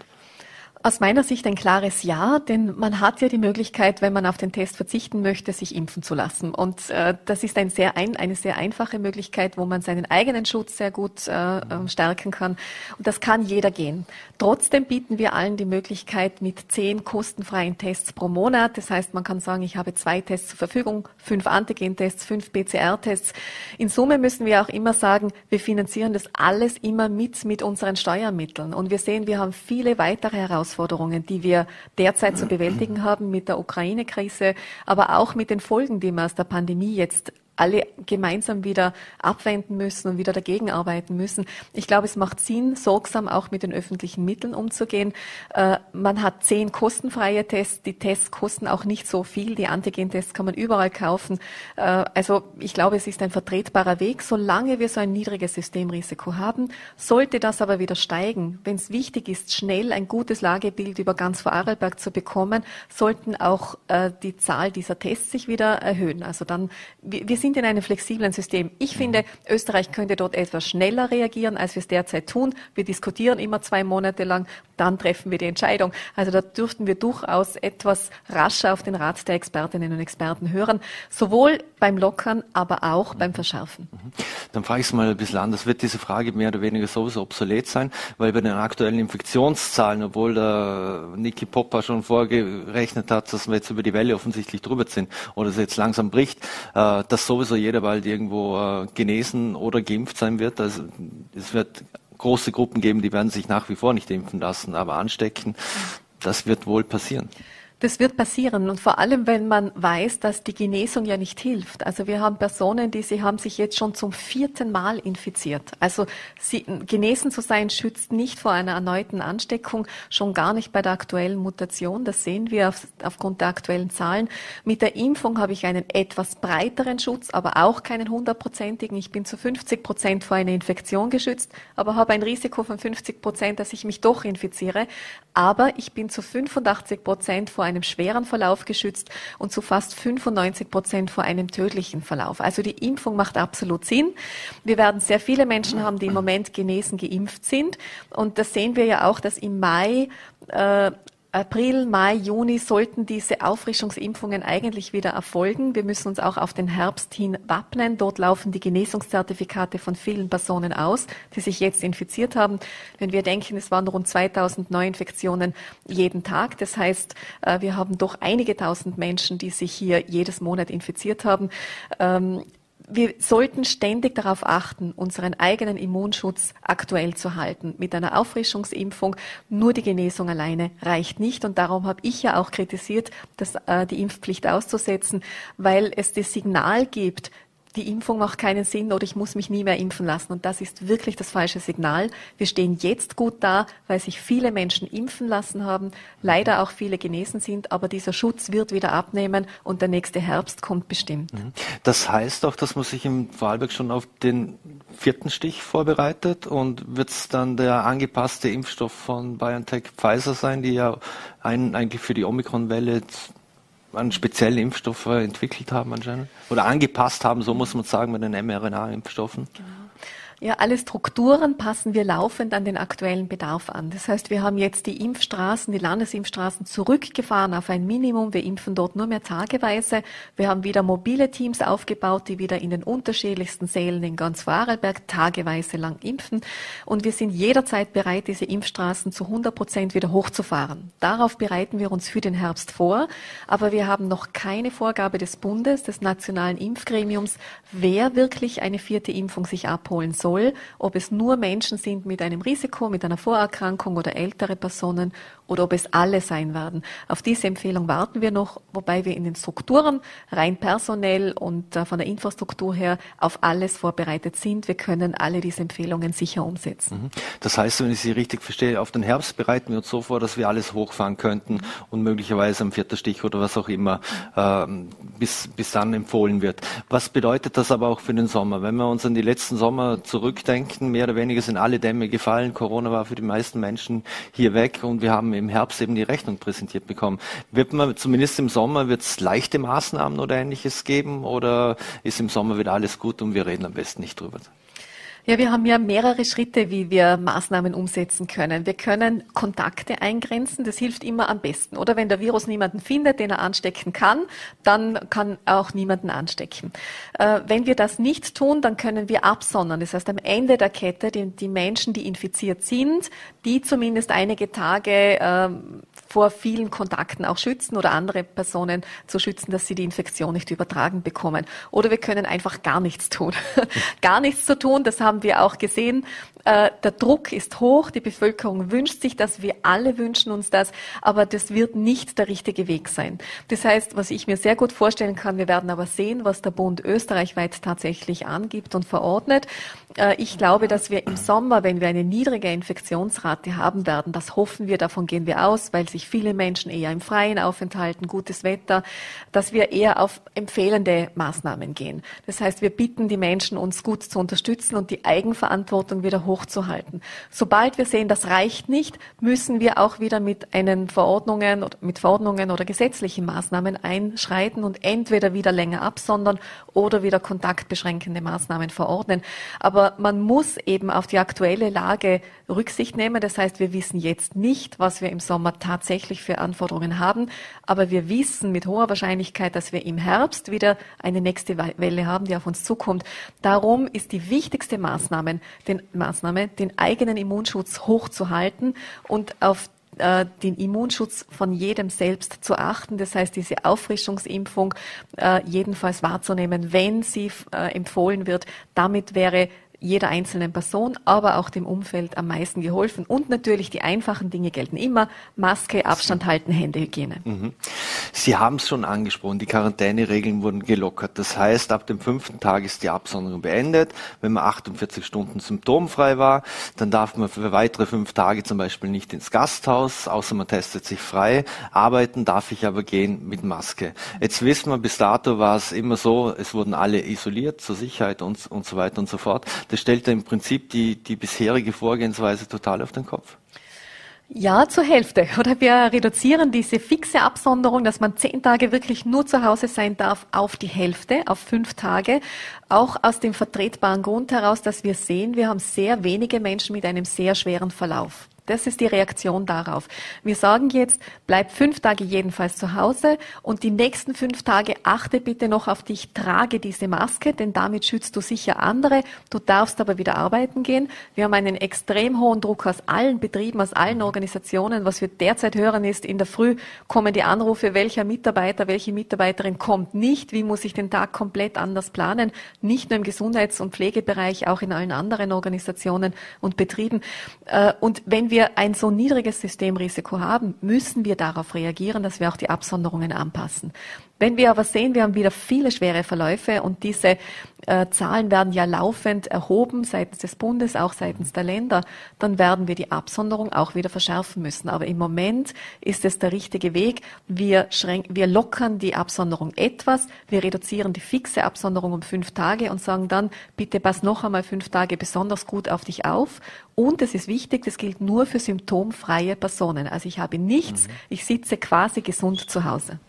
[SPEAKER 6] Aus meiner Sicht ein klares Ja, denn man hat ja die Möglichkeit, wenn man auf den Test verzichten möchte, sich impfen zu lassen. Und äh, das ist ein sehr ein, eine sehr einfache Möglichkeit, wo man seinen eigenen Schutz sehr gut äh, äh, stärken kann. Und das kann jeder gehen. Trotzdem bieten wir allen die Möglichkeit mit zehn kostenfreien Tests pro Monat. Das heißt, man kann sagen, ich habe zwei Tests zur Verfügung, fünf Antigen-Tests, fünf PCR-Tests. In Summe müssen wir auch immer sagen, wir finanzieren das alles immer mit mit unseren Steuermitteln. Und wir sehen, wir haben viele weitere Herausforderungen Herausforderungen, die wir derzeit zu bewältigen haben mit der Ukraine-Krise, aber auch mit den Folgen, die wir aus der Pandemie jetzt alle gemeinsam wieder abwenden müssen und wieder dagegen arbeiten müssen. Ich glaube, es macht Sinn, sorgsam auch mit den öffentlichen Mitteln umzugehen. Äh, man hat zehn kostenfreie Tests. Die Tests kosten auch nicht so viel. Die Antigen-Tests kann man überall kaufen. Äh, also ich glaube, es ist ein vertretbarer Weg, solange wir so ein niedriges Systemrisiko haben. Sollte das aber wieder steigen, wenn es wichtig ist, schnell ein gutes Lagebild über ganz Vorarlberg zu bekommen, sollten auch äh, die Zahl dieser Tests sich wieder erhöhen. Also dann, wir, wir sind sind in einem flexiblen System. Ich finde, Österreich könnte dort etwas schneller reagieren, als wir es derzeit tun. Wir diskutieren immer zwei Monate lang, dann treffen wir die Entscheidung. Also da dürften wir durchaus etwas rascher auf den Rat der Expertinnen und Experten hören, sowohl beim Lockern, aber auch beim Verschärfen. Mhm.
[SPEAKER 2] Dann frage ich es mal ein bisschen anders. Wird diese Frage mehr oder weniger sowieso obsolet sein? Weil bei den aktuellen Infektionszahlen, obwohl der Niki Popper schon vorgerechnet hat, dass wir jetzt über die Welle offensichtlich drüber sind oder es jetzt langsam bricht, äh, dass sowieso jeder bald irgendwo äh, genesen oder geimpft sein wird. Also es wird große Gruppen geben, die werden sich nach wie vor nicht impfen lassen, aber anstecken, das wird wohl passieren.
[SPEAKER 6] Das wird passieren und vor allem, wenn man weiß, dass die Genesung ja nicht hilft. Also wir haben Personen, die sie haben sich jetzt schon zum vierten Mal infiziert. Also sie, genesen zu sein schützt nicht vor einer erneuten Ansteckung, schon gar nicht bei der aktuellen Mutation. Das sehen wir auf, aufgrund der aktuellen Zahlen. Mit der Impfung habe ich einen etwas breiteren Schutz, aber auch keinen hundertprozentigen. Ich bin zu 50 Prozent vor einer Infektion geschützt, aber habe ein Risiko von 50 Prozent, dass ich mich doch infiziere. Aber ich bin zu 85 Prozent vor einem schweren Verlauf geschützt und zu fast 95 Prozent vor einem tödlichen Verlauf. Also die Impfung macht absolut Sinn. Wir werden sehr viele Menschen haben, die im Moment genesen geimpft sind. Und das sehen wir ja auch, dass im Mai äh, April, Mai, Juni sollten diese Auffrischungsimpfungen eigentlich wieder erfolgen. Wir müssen uns auch auf den Herbst hin wappnen. Dort laufen die Genesungszertifikate von vielen Personen aus, die sich jetzt infiziert haben. Wenn wir denken, es waren rund 2000 Neuinfektionen jeden Tag. Das heißt, äh, wir haben doch einige tausend Menschen, die sich hier jedes Monat infiziert haben. Wir sollten ständig darauf achten, unseren eigenen Immunschutz aktuell zu halten. Mit einer Auffrischungsimpfung nur die Genesung alleine reicht nicht. Und darum habe ich ja auch kritisiert, dass, äh, die Impfpflicht auszusetzen, weil es das Signal gibt, die Impfung macht keinen Sinn oder ich muss mich nie mehr impfen lassen. Und das ist wirklich das falsche Signal. Wir stehen jetzt gut da, weil sich viele Menschen impfen lassen haben, leider auch viele genesen sind, aber dieser Schutz wird wieder abnehmen und der nächste Herbst kommt bestimmt. Mhm.
[SPEAKER 2] Das heißt auch, dass man sich im Vorarlberg schon auf den vierten Stich vorbereitet und wird es dann der angepasste Impfstoff von BioNTech Pfizer sein, die ja ein, eigentlich für die Omikron-Welle einen speziellen Impfstoff entwickelt haben anscheinend oder angepasst haben, so muss man sagen, mit den mRNA-Impfstoffen. Genau.
[SPEAKER 6] Ja, alle Strukturen passen wir laufend an den aktuellen Bedarf an. Das heißt, wir haben jetzt die Impfstraßen, die Landesimpfstraßen zurückgefahren auf ein Minimum. Wir impfen dort nur mehr tageweise. Wir haben wieder mobile Teams aufgebaut, die wieder in den unterschiedlichsten Sälen in ganz Vorarlberg tageweise lang impfen. Und wir sind jederzeit bereit, diese Impfstraßen zu 100 Prozent wieder hochzufahren. Darauf bereiten wir uns für den Herbst vor. Aber wir haben noch keine Vorgabe des Bundes, des nationalen Impfgremiums, wer wirklich eine vierte Impfung sich abholen soll soll, ob es nur Menschen sind mit einem Risiko, mit einer Vorerkrankung oder ältere Personen oder ob es alle sein werden. Auf diese Empfehlung warten wir noch, wobei wir in den Strukturen rein personell und äh, von der Infrastruktur her auf alles vorbereitet sind. Wir können alle diese Empfehlungen sicher umsetzen.
[SPEAKER 2] Mhm. Das heißt, wenn ich Sie richtig verstehe, auf den Herbst bereiten wir uns so vor, dass wir alles hochfahren könnten und möglicherweise am vierten Stich oder was auch immer äh, bis, bis dann empfohlen wird. Was bedeutet das aber auch für den Sommer? Wenn wir uns an die letzten Sommer zurückdenken, mehr oder weniger sind alle Dämme gefallen. Corona war für die meisten Menschen hier weg und wir haben im Herbst eben die Rechnung präsentiert bekommen. Wird man zumindest im Sommer wird es leichte Maßnahmen oder ähnliches geben oder ist im Sommer wieder alles gut und wir reden am besten nicht drüber?
[SPEAKER 6] Ja, wir haben ja mehrere Schritte, wie wir Maßnahmen umsetzen können. Wir können Kontakte eingrenzen, das hilft immer am besten. Oder wenn der Virus niemanden findet, den er anstecken kann, dann kann auch niemanden anstecken. Äh, wenn wir das nicht tun, dann können wir absondern. Das heißt, am Ende der Kette die, die Menschen, die infiziert sind, die zumindest einige Tage äh, vor vielen Kontakten auch schützen oder andere Personen zu schützen, dass sie die Infektion nicht übertragen bekommen. Oder wir können einfach gar nichts tun. <laughs> gar nichts zu tun, das haben wir auch gesehen, äh, der Druck ist hoch, die Bevölkerung wünscht sich das, wir alle wünschen uns das, aber das wird nicht der richtige Weg sein. Das heißt, was ich mir sehr gut vorstellen kann, wir werden aber sehen, was der Bund österreichweit tatsächlich angibt und verordnet. Äh, ich glaube, dass wir im Sommer, wenn wir eine niedrige Infektionsrate haben werden, das hoffen wir, davon gehen wir aus, weil sich viele Menschen eher im Freien aufenthalten, gutes Wetter, dass wir eher auf empfehlende Maßnahmen gehen. Das heißt, wir bitten die Menschen, uns gut zu unterstützen und die Eigenverantwortung wieder hochzuhalten. Sobald wir sehen, das reicht nicht, müssen wir auch wieder mit einen Verordnungen oder mit Verordnungen oder gesetzlichen Maßnahmen einschreiten und entweder wieder länger absondern oder wieder kontaktbeschränkende Maßnahmen verordnen. Aber man muss eben auf die aktuelle Lage Rücksicht nehmen. Das heißt, wir wissen jetzt nicht, was wir im Sommer tatsächlich für Anforderungen haben, aber wir wissen mit hoher Wahrscheinlichkeit, dass wir im Herbst wieder eine nächste Welle haben, die auf uns zukommt. Darum ist die wichtigste Maßnahme, den, Maßnahme, den eigenen Immunschutz hochzuhalten und auf äh, den Immunschutz von jedem selbst zu achten. Das heißt, diese Auffrischungsimpfung äh, jedenfalls wahrzunehmen, wenn sie äh, empfohlen wird. Damit wäre jeder einzelnen Person, aber auch dem Umfeld am meisten geholfen. Und natürlich die einfachen Dinge gelten immer. Maske, Abstand halten, Händehygiene. Mhm.
[SPEAKER 2] Sie haben es schon angesprochen, die Quarantäneregeln wurden gelockert. Das heißt, ab dem fünften Tag ist die Absonderung beendet. Wenn man 48 Stunden symptomfrei war, dann darf man für weitere fünf Tage zum Beispiel nicht ins Gasthaus, außer man testet sich frei. Arbeiten darf ich aber gehen mit Maske. Jetzt wissen wir, bis dato war es immer so, es wurden alle isoliert zur Sicherheit und, und so weiter und so fort. Das stellt ja im Prinzip die, die bisherige Vorgehensweise total auf den Kopf.
[SPEAKER 6] Ja, zur Hälfte. Oder wir reduzieren diese fixe Absonderung, dass man zehn Tage wirklich nur zu Hause sein darf, auf die Hälfte, auf fünf Tage. Auch aus dem vertretbaren Grund heraus, dass wir sehen, wir haben sehr wenige Menschen mit einem sehr schweren Verlauf. Das ist die Reaktion darauf. Wir sagen jetzt, bleib fünf Tage jedenfalls zu Hause und die nächsten fünf Tage achte bitte noch auf dich, trage diese Maske, denn damit schützt du sicher andere. Du darfst aber wieder arbeiten gehen. Wir haben einen extrem hohen Druck aus allen Betrieben, aus allen Organisationen. Was wir derzeit hören ist, in der Früh kommen die Anrufe, welcher Mitarbeiter, welche Mitarbeiterin kommt nicht, wie muss ich den Tag komplett anders planen, nicht nur im Gesundheits- und Pflegebereich, auch in allen anderen Organisationen und Betrieben. Äh, und wenn wir ein so niedriges Systemrisiko haben, müssen wir darauf reagieren, dass wir auch die Absonderungen anpassen. Wenn wir aber sehen, wir haben wieder viele schwere Verläufe und diese äh, Zahlen werden ja laufend erhoben seitens des Bundes, auch seitens der Länder, dann werden wir die Absonderung auch wieder verschärfen müssen. Aber im Moment ist es der richtige Weg. Wir, wir lockern die Absonderung etwas, wir reduzieren die fixe Absonderung um fünf Tage und sagen dann, bitte pass noch einmal fünf Tage besonders gut auf dich auf. Und es ist wichtig, das gilt nur für symptomfreie Personen. Also ich habe nichts, mhm. ich sitze quasi gesund zu Hause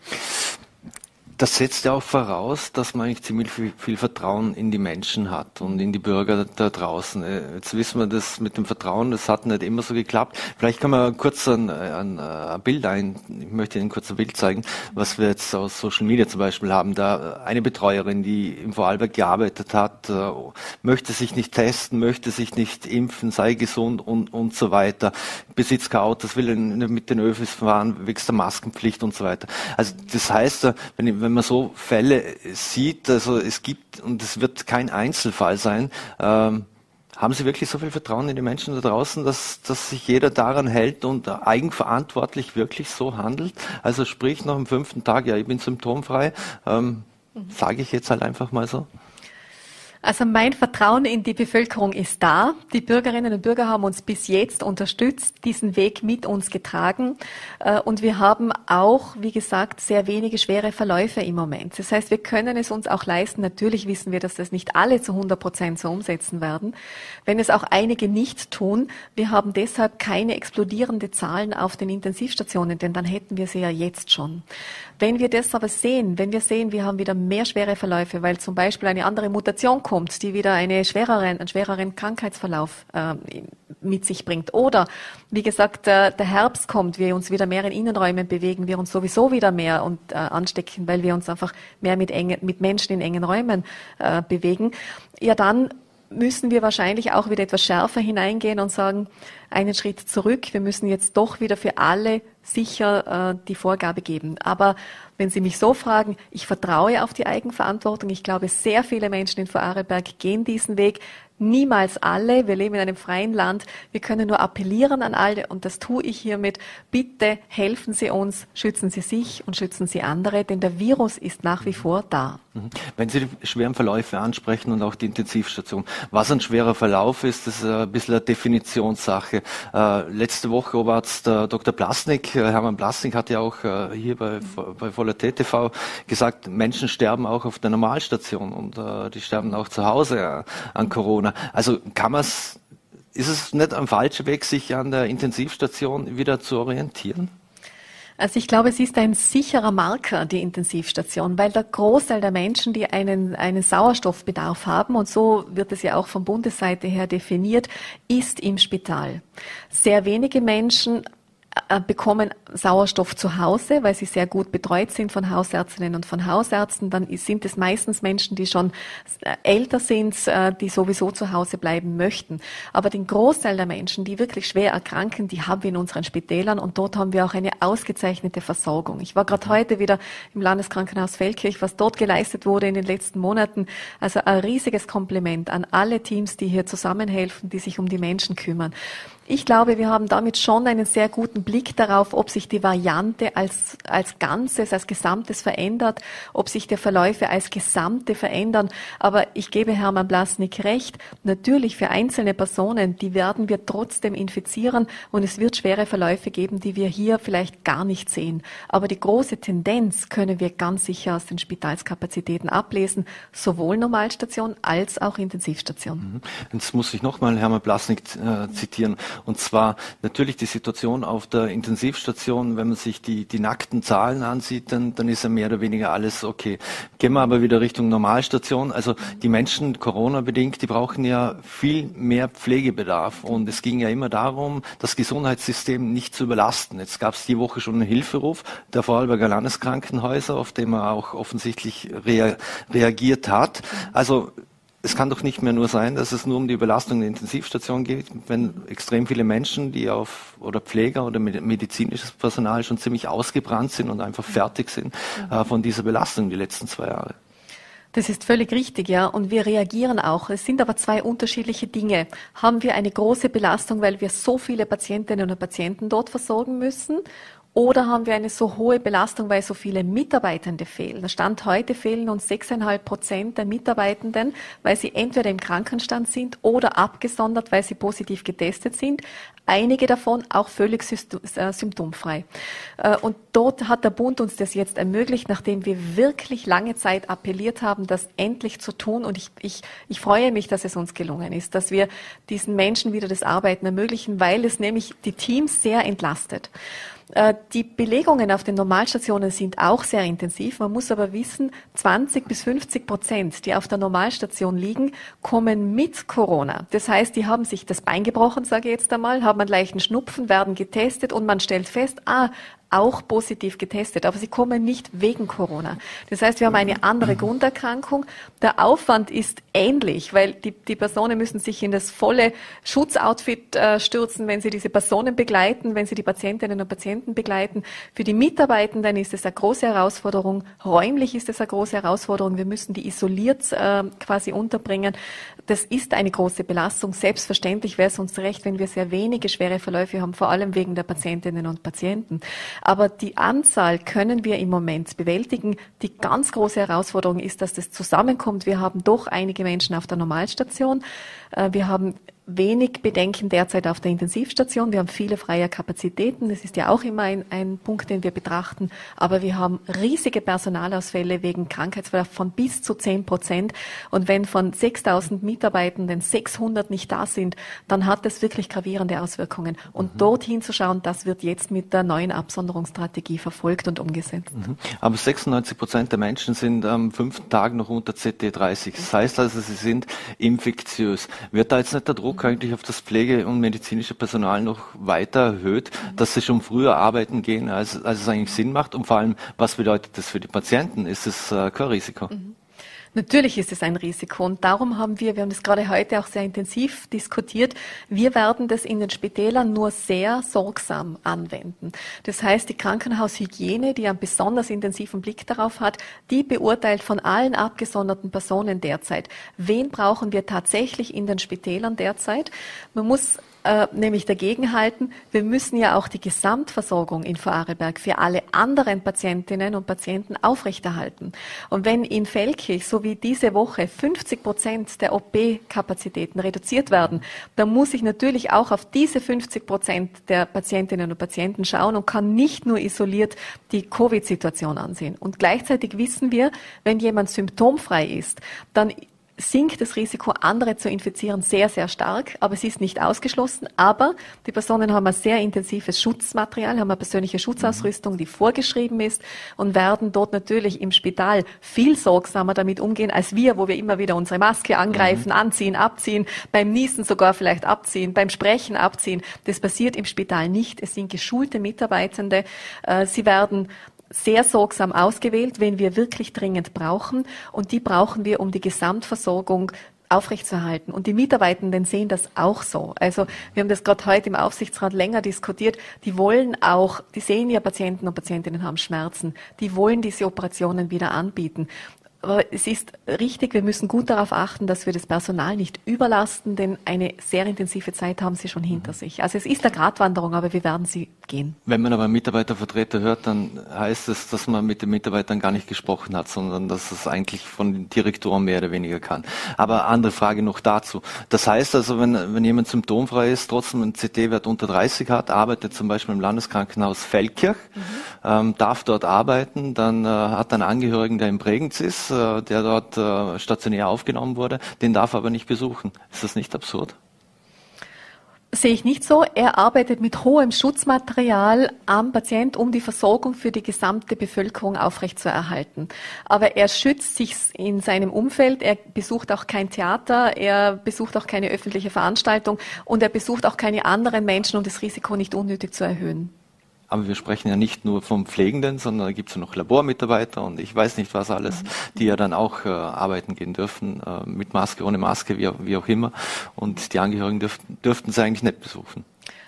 [SPEAKER 2] das setzt ja auch voraus, dass man eigentlich ziemlich viel, viel, Vertrauen in die Menschen hat und in die Bürger da draußen. Äh, jetzt wissen wir das mit dem Vertrauen, das hat nicht immer so geklappt. Vielleicht kann man kurz ein, ein, ein Bild ein, ich möchte Ihnen kurz ein Bild zeigen, was wir jetzt aus Social Media zum Beispiel haben. Da eine Betreuerin, die im Vorarlberg gearbeitet hat, äh, möchte sich nicht testen, möchte sich nicht impfen, sei gesund und, und so weiter, besitzt kein Auto, will mit den Öfis fahren, wegen der Maskenpflicht und so weiter. Also das heißt, äh, wenn, wenn man so Fälle sieht, also es gibt, und es wird kein Einzelfall sein, ähm, haben Sie wirklich so viel Vertrauen in die Menschen da draußen, dass, dass sich jeder daran hält und eigenverantwortlich wirklich so handelt? Also sprich nach dem fünften Tag, ja, ich bin symptomfrei, ähm, mhm. sage ich jetzt halt einfach mal so.
[SPEAKER 6] Also mein Vertrauen in die Bevölkerung ist da. Die Bürgerinnen und Bürger haben uns bis jetzt unterstützt, diesen Weg mit uns getragen. Äh, und wir haben auch, wie gesagt, sehr wenige schwere Verläufe im Moment. Das heißt, wir können es uns auch leisten. Natürlich wissen wir, dass das nicht alle zu 100 Prozent so umsetzen werden. Wenn es auch einige nicht tun, wir haben deshalb keine explodierende Zahlen auf den Intensivstationen, denn dann hätten wir sie ja jetzt schon. Wenn wir das aber sehen, wenn wir sehen, wir haben wieder mehr schwere Verläufe, weil zum Beispiel eine andere Mutation kommt, die wieder eine schwereren, einen schwereren Krankheitsverlauf äh, mit sich bringt. Oder, wie gesagt, äh, der Herbst kommt, wir uns wieder mehr in Innenräumen bewegen, wir uns sowieso wieder mehr und, äh, anstecken, weil wir uns einfach mehr mit, engen, mit Menschen in engen Räumen äh, bewegen. Ja, dann müssen wir wahrscheinlich auch wieder etwas schärfer hineingehen und sagen, einen Schritt zurück. Wir müssen jetzt doch wieder für alle sicher äh, die Vorgabe geben. Aber wenn Sie mich so fragen, ich vertraue auf die Eigenverantwortung. Ich glaube, sehr viele Menschen in Vorarlberg gehen diesen Weg. Niemals alle. Wir leben in einem freien Land. Wir können nur appellieren an alle und das tue ich hiermit. Bitte helfen Sie uns, schützen Sie sich und schützen Sie andere, denn der Virus ist nach wie vor da.
[SPEAKER 2] Mhm. Wenn Sie die schweren Verläufe ansprechen und auch die Intensivstation, was ein schwerer Verlauf ist, das ist ein bisschen eine Definitionssache. Äh, letzte Woche Oberarzt äh, Dr. Plasnik, äh, Hermann Plasnik hat ja auch äh, hier bei, bei Voller TV gesagt, Menschen sterben auch auf der Normalstation und äh, die sterben auch zu Hause äh, an Corona. Also kann man es, ist es nicht ein falscher Weg, sich an der Intensivstation wieder zu orientieren?
[SPEAKER 6] Also ich glaube, es ist ein sicherer Marker, die Intensivstation, weil der Großteil der Menschen, die einen, einen Sauerstoffbedarf haben, und so wird es ja auch von Bundesseite her definiert, ist im Spital. Sehr wenige Menschen bekommen Sauerstoff zu Hause, weil sie sehr gut betreut sind von Hausärztinnen und von Hausärzten. Dann sind es meistens Menschen, die schon äh, älter sind, äh, die sowieso zu Hause bleiben möchten. Aber den Großteil der Menschen, die wirklich schwer erkranken, die haben wir in unseren Spitälern und dort haben wir auch eine ausgezeichnete Versorgung. Ich war gerade heute wieder im Landeskrankenhaus Feldkirch, was dort geleistet wurde in den letzten Monaten. Also ein riesiges Kompliment an alle Teams, die hier zusammenhelfen, die sich um die Menschen kümmern. Ich glaube, wir haben damit schon einen sehr guten Blick darauf, ob sich die Variante als, als Ganzes, als Gesamtes verändert, ob sich die Verläufe als Gesamte verändern. Aber ich gebe Hermann Blasnik recht. Natürlich für einzelne Personen, die werden wir trotzdem infizieren und es wird schwere Verläufe geben, die wir hier vielleicht gar nicht sehen. Aber die große Tendenz können wir ganz sicher aus den Spitalskapazitäten ablesen, sowohl Normalstation als auch Intensivstation.
[SPEAKER 2] Mhm. Jetzt muss ich nochmal Hermann Blasnik äh, zitieren. Und zwar natürlich die Situation auf der Intensivstation, wenn man sich die, die nackten Zahlen ansieht, dann, dann ist ja mehr oder weniger alles okay. Gehen wir aber wieder Richtung Normalstation. Also die Menschen, Corona-bedingt, die brauchen ja viel mehr Pflegebedarf. Und es ging ja immer darum, das Gesundheitssystem nicht zu überlasten. Jetzt gab es die Woche schon einen Hilferuf der Vorarlberger Landeskrankenhäuser, auf den man auch offensichtlich rea reagiert hat. Also es kann doch nicht mehr nur sein, dass es nur um die Überlastung der Intensivstation geht, wenn extrem viele Menschen, die auf oder Pfleger oder medizinisches Personal schon ziemlich ausgebrannt sind und einfach fertig sind äh, von dieser Belastung die letzten zwei Jahre.
[SPEAKER 6] Das ist völlig richtig, ja. Und wir reagieren auch. Es sind aber zwei unterschiedliche Dinge. Haben wir eine große Belastung, weil wir so viele Patientinnen und Patienten dort versorgen müssen? Oder haben wir eine so hohe Belastung, weil so viele Mitarbeitende fehlen? Stand heute fehlen uns sechseinhalb Prozent der Mitarbeitenden, weil sie entweder im Krankenstand sind oder abgesondert, weil sie positiv getestet sind. Einige davon auch völlig äh, symptomfrei. Äh, und dort hat der Bund uns das jetzt ermöglicht, nachdem wir wirklich lange Zeit appelliert haben, das endlich zu tun. Und ich, ich, ich freue mich, dass es uns gelungen ist, dass wir diesen Menschen wieder das Arbeiten ermöglichen, weil es nämlich die Teams sehr entlastet. Äh, die Belegungen auf den Normalstationen sind auch sehr intensiv. Man muss aber wissen, 20 bis 50 Prozent, die auf der Normalstation liegen, kommen mit Corona. Das heißt, die haben sich das Bein gebrochen, sage ich jetzt einmal, haben einen leichten Schnupfen, werden getestet und man stellt fest, ah, auch positiv getestet, aber sie kommen nicht wegen Corona. Das heißt, wir haben eine andere Grunderkrankung. Der Aufwand ist ähnlich, weil die, die Personen müssen sich in das volle Schutzoutfit äh, stürzen, wenn sie diese Personen begleiten, wenn sie die Patientinnen und Patienten begleiten. Für die Mitarbeitenden ist es eine große Herausforderung. Räumlich ist es eine große Herausforderung. Wir müssen die isoliert äh, quasi unterbringen. Das ist eine große Belastung. Selbstverständlich wäre es uns recht, wenn wir sehr wenige schwere Verläufe haben, vor allem wegen der Patientinnen und Patienten. Aber die Anzahl können wir im Moment bewältigen. Die ganz große Herausforderung ist, dass das zusammenkommt. Wir haben doch einige Menschen auf der Normalstation. Äh, wir haben wenig Bedenken derzeit auf der Intensivstation. Wir haben viele freie Kapazitäten. Das ist ja auch immer ein, ein Punkt, den wir betrachten. Aber wir haben riesige Personalausfälle wegen Krankheitsverlauf von bis zu 10 Prozent. Und wenn von 6000 Mitarbeitenden 600 nicht da sind, dann hat das wirklich gravierende Auswirkungen. Und mhm. dorthin zu schauen, das wird jetzt mit der neuen Absonderungsstrategie verfolgt und umgesetzt. Mhm.
[SPEAKER 2] Aber 96 Prozent der Menschen sind am fünften Tag noch unter CT30. Das heißt also, sie sind infektiös. Wird da jetzt nicht der Druck Druck eigentlich auf das Pflege- und medizinische Personal noch weiter erhöht, dass sie schon früher arbeiten gehen, als, als es eigentlich Sinn macht? Und vor allem, was bedeutet das für die Patienten? Ist es äh, kein Risiko? Mhm.
[SPEAKER 6] Natürlich ist es ein Risiko und darum haben wir, wir haben das gerade heute auch sehr intensiv diskutiert, wir werden das in den Spitälern nur sehr sorgsam anwenden. Das heißt, die Krankenhaushygiene, die einen besonders intensiven Blick darauf hat, die beurteilt von allen abgesonderten Personen derzeit, wen brauchen wir tatsächlich in den Spitälern derzeit. Man muss äh, nämlich dagegenhalten, wir müssen ja auch die Gesamtversorgung in Vorarlberg für alle anderen Patientinnen und Patienten aufrechterhalten. Und wenn in Feldkirch, so wie diese Woche, 50 Prozent der OP-Kapazitäten reduziert werden, dann muss ich natürlich auch auf diese 50 Prozent der Patientinnen und Patienten schauen und kann nicht nur isoliert die Covid-Situation ansehen. Und gleichzeitig wissen wir, wenn jemand symptomfrei ist, dann sinkt das Risiko, andere zu infizieren, sehr, sehr stark. Aber es ist nicht ausgeschlossen. Aber die Personen haben ein sehr intensives Schutzmaterial, haben eine persönliche Schutzausrüstung, die vorgeschrieben ist und werden dort natürlich im Spital viel sorgsamer damit umgehen als wir, wo wir immer wieder unsere Maske angreifen, mhm. anziehen, abziehen, beim Niesen sogar vielleicht abziehen, beim Sprechen abziehen. Das passiert im Spital nicht. Es sind geschulte Mitarbeitende. Äh, sie werden sehr sorgsam ausgewählt, wen wir wirklich dringend brauchen. Und die brauchen wir, um die Gesamtversorgung aufrechtzuerhalten. Und die Mitarbeitenden sehen das auch so. Also wir haben das gerade heute im Aufsichtsrat länger diskutiert. Die wollen auch, die sehen ja Patienten und Patientinnen haben Schmerzen. Die wollen diese Operationen wieder anbieten. Aber es ist richtig, wir müssen gut darauf achten, dass wir das Personal nicht überlasten, denn eine sehr intensive Zeit haben sie schon hinter sich. Also es ist eine Gratwanderung, aber wir werden sie gehen.
[SPEAKER 2] Wenn man aber Mitarbeitervertreter hört, dann heißt es, dass man mit den Mitarbeitern gar nicht gesprochen hat, sondern dass es eigentlich von den Direktoren mehr oder weniger kann. Aber andere Frage noch dazu. Das heißt also, wenn, wenn jemand symptomfrei ist, trotzdem einen CT-Wert unter 30 hat, arbeitet zum Beispiel im Landeskrankenhaus Feldkirch, mhm. ähm, darf dort arbeiten, dann äh, hat einen Angehörigen, der im Bregenz ist, der dort äh, stationär aufgenommen wurde, den darf er aber nicht besuchen. Ist das nicht absurd?
[SPEAKER 6] Sehe ich nicht so. Er arbeitet mit hohem Schutzmaterial am Patient, um die Versorgung für die gesamte Bevölkerung aufrechtzuerhalten. Aber er schützt sich in seinem Umfeld. Er besucht auch kein Theater, er besucht auch keine öffentliche Veranstaltung und er besucht auch keine anderen Menschen, um das Risiko nicht unnötig zu erhöhen.
[SPEAKER 2] Aber wir sprechen ja nicht nur vom Pflegenden, sondern da gibt es ja noch Labormitarbeiter und ich weiß nicht was alles, mhm. die ja dann auch äh, arbeiten gehen dürfen, äh, mit Maske, ohne Maske, wie, wie, auch immer. Und die Angehörigen dürften, dürften sie eigentlich nicht besuchen.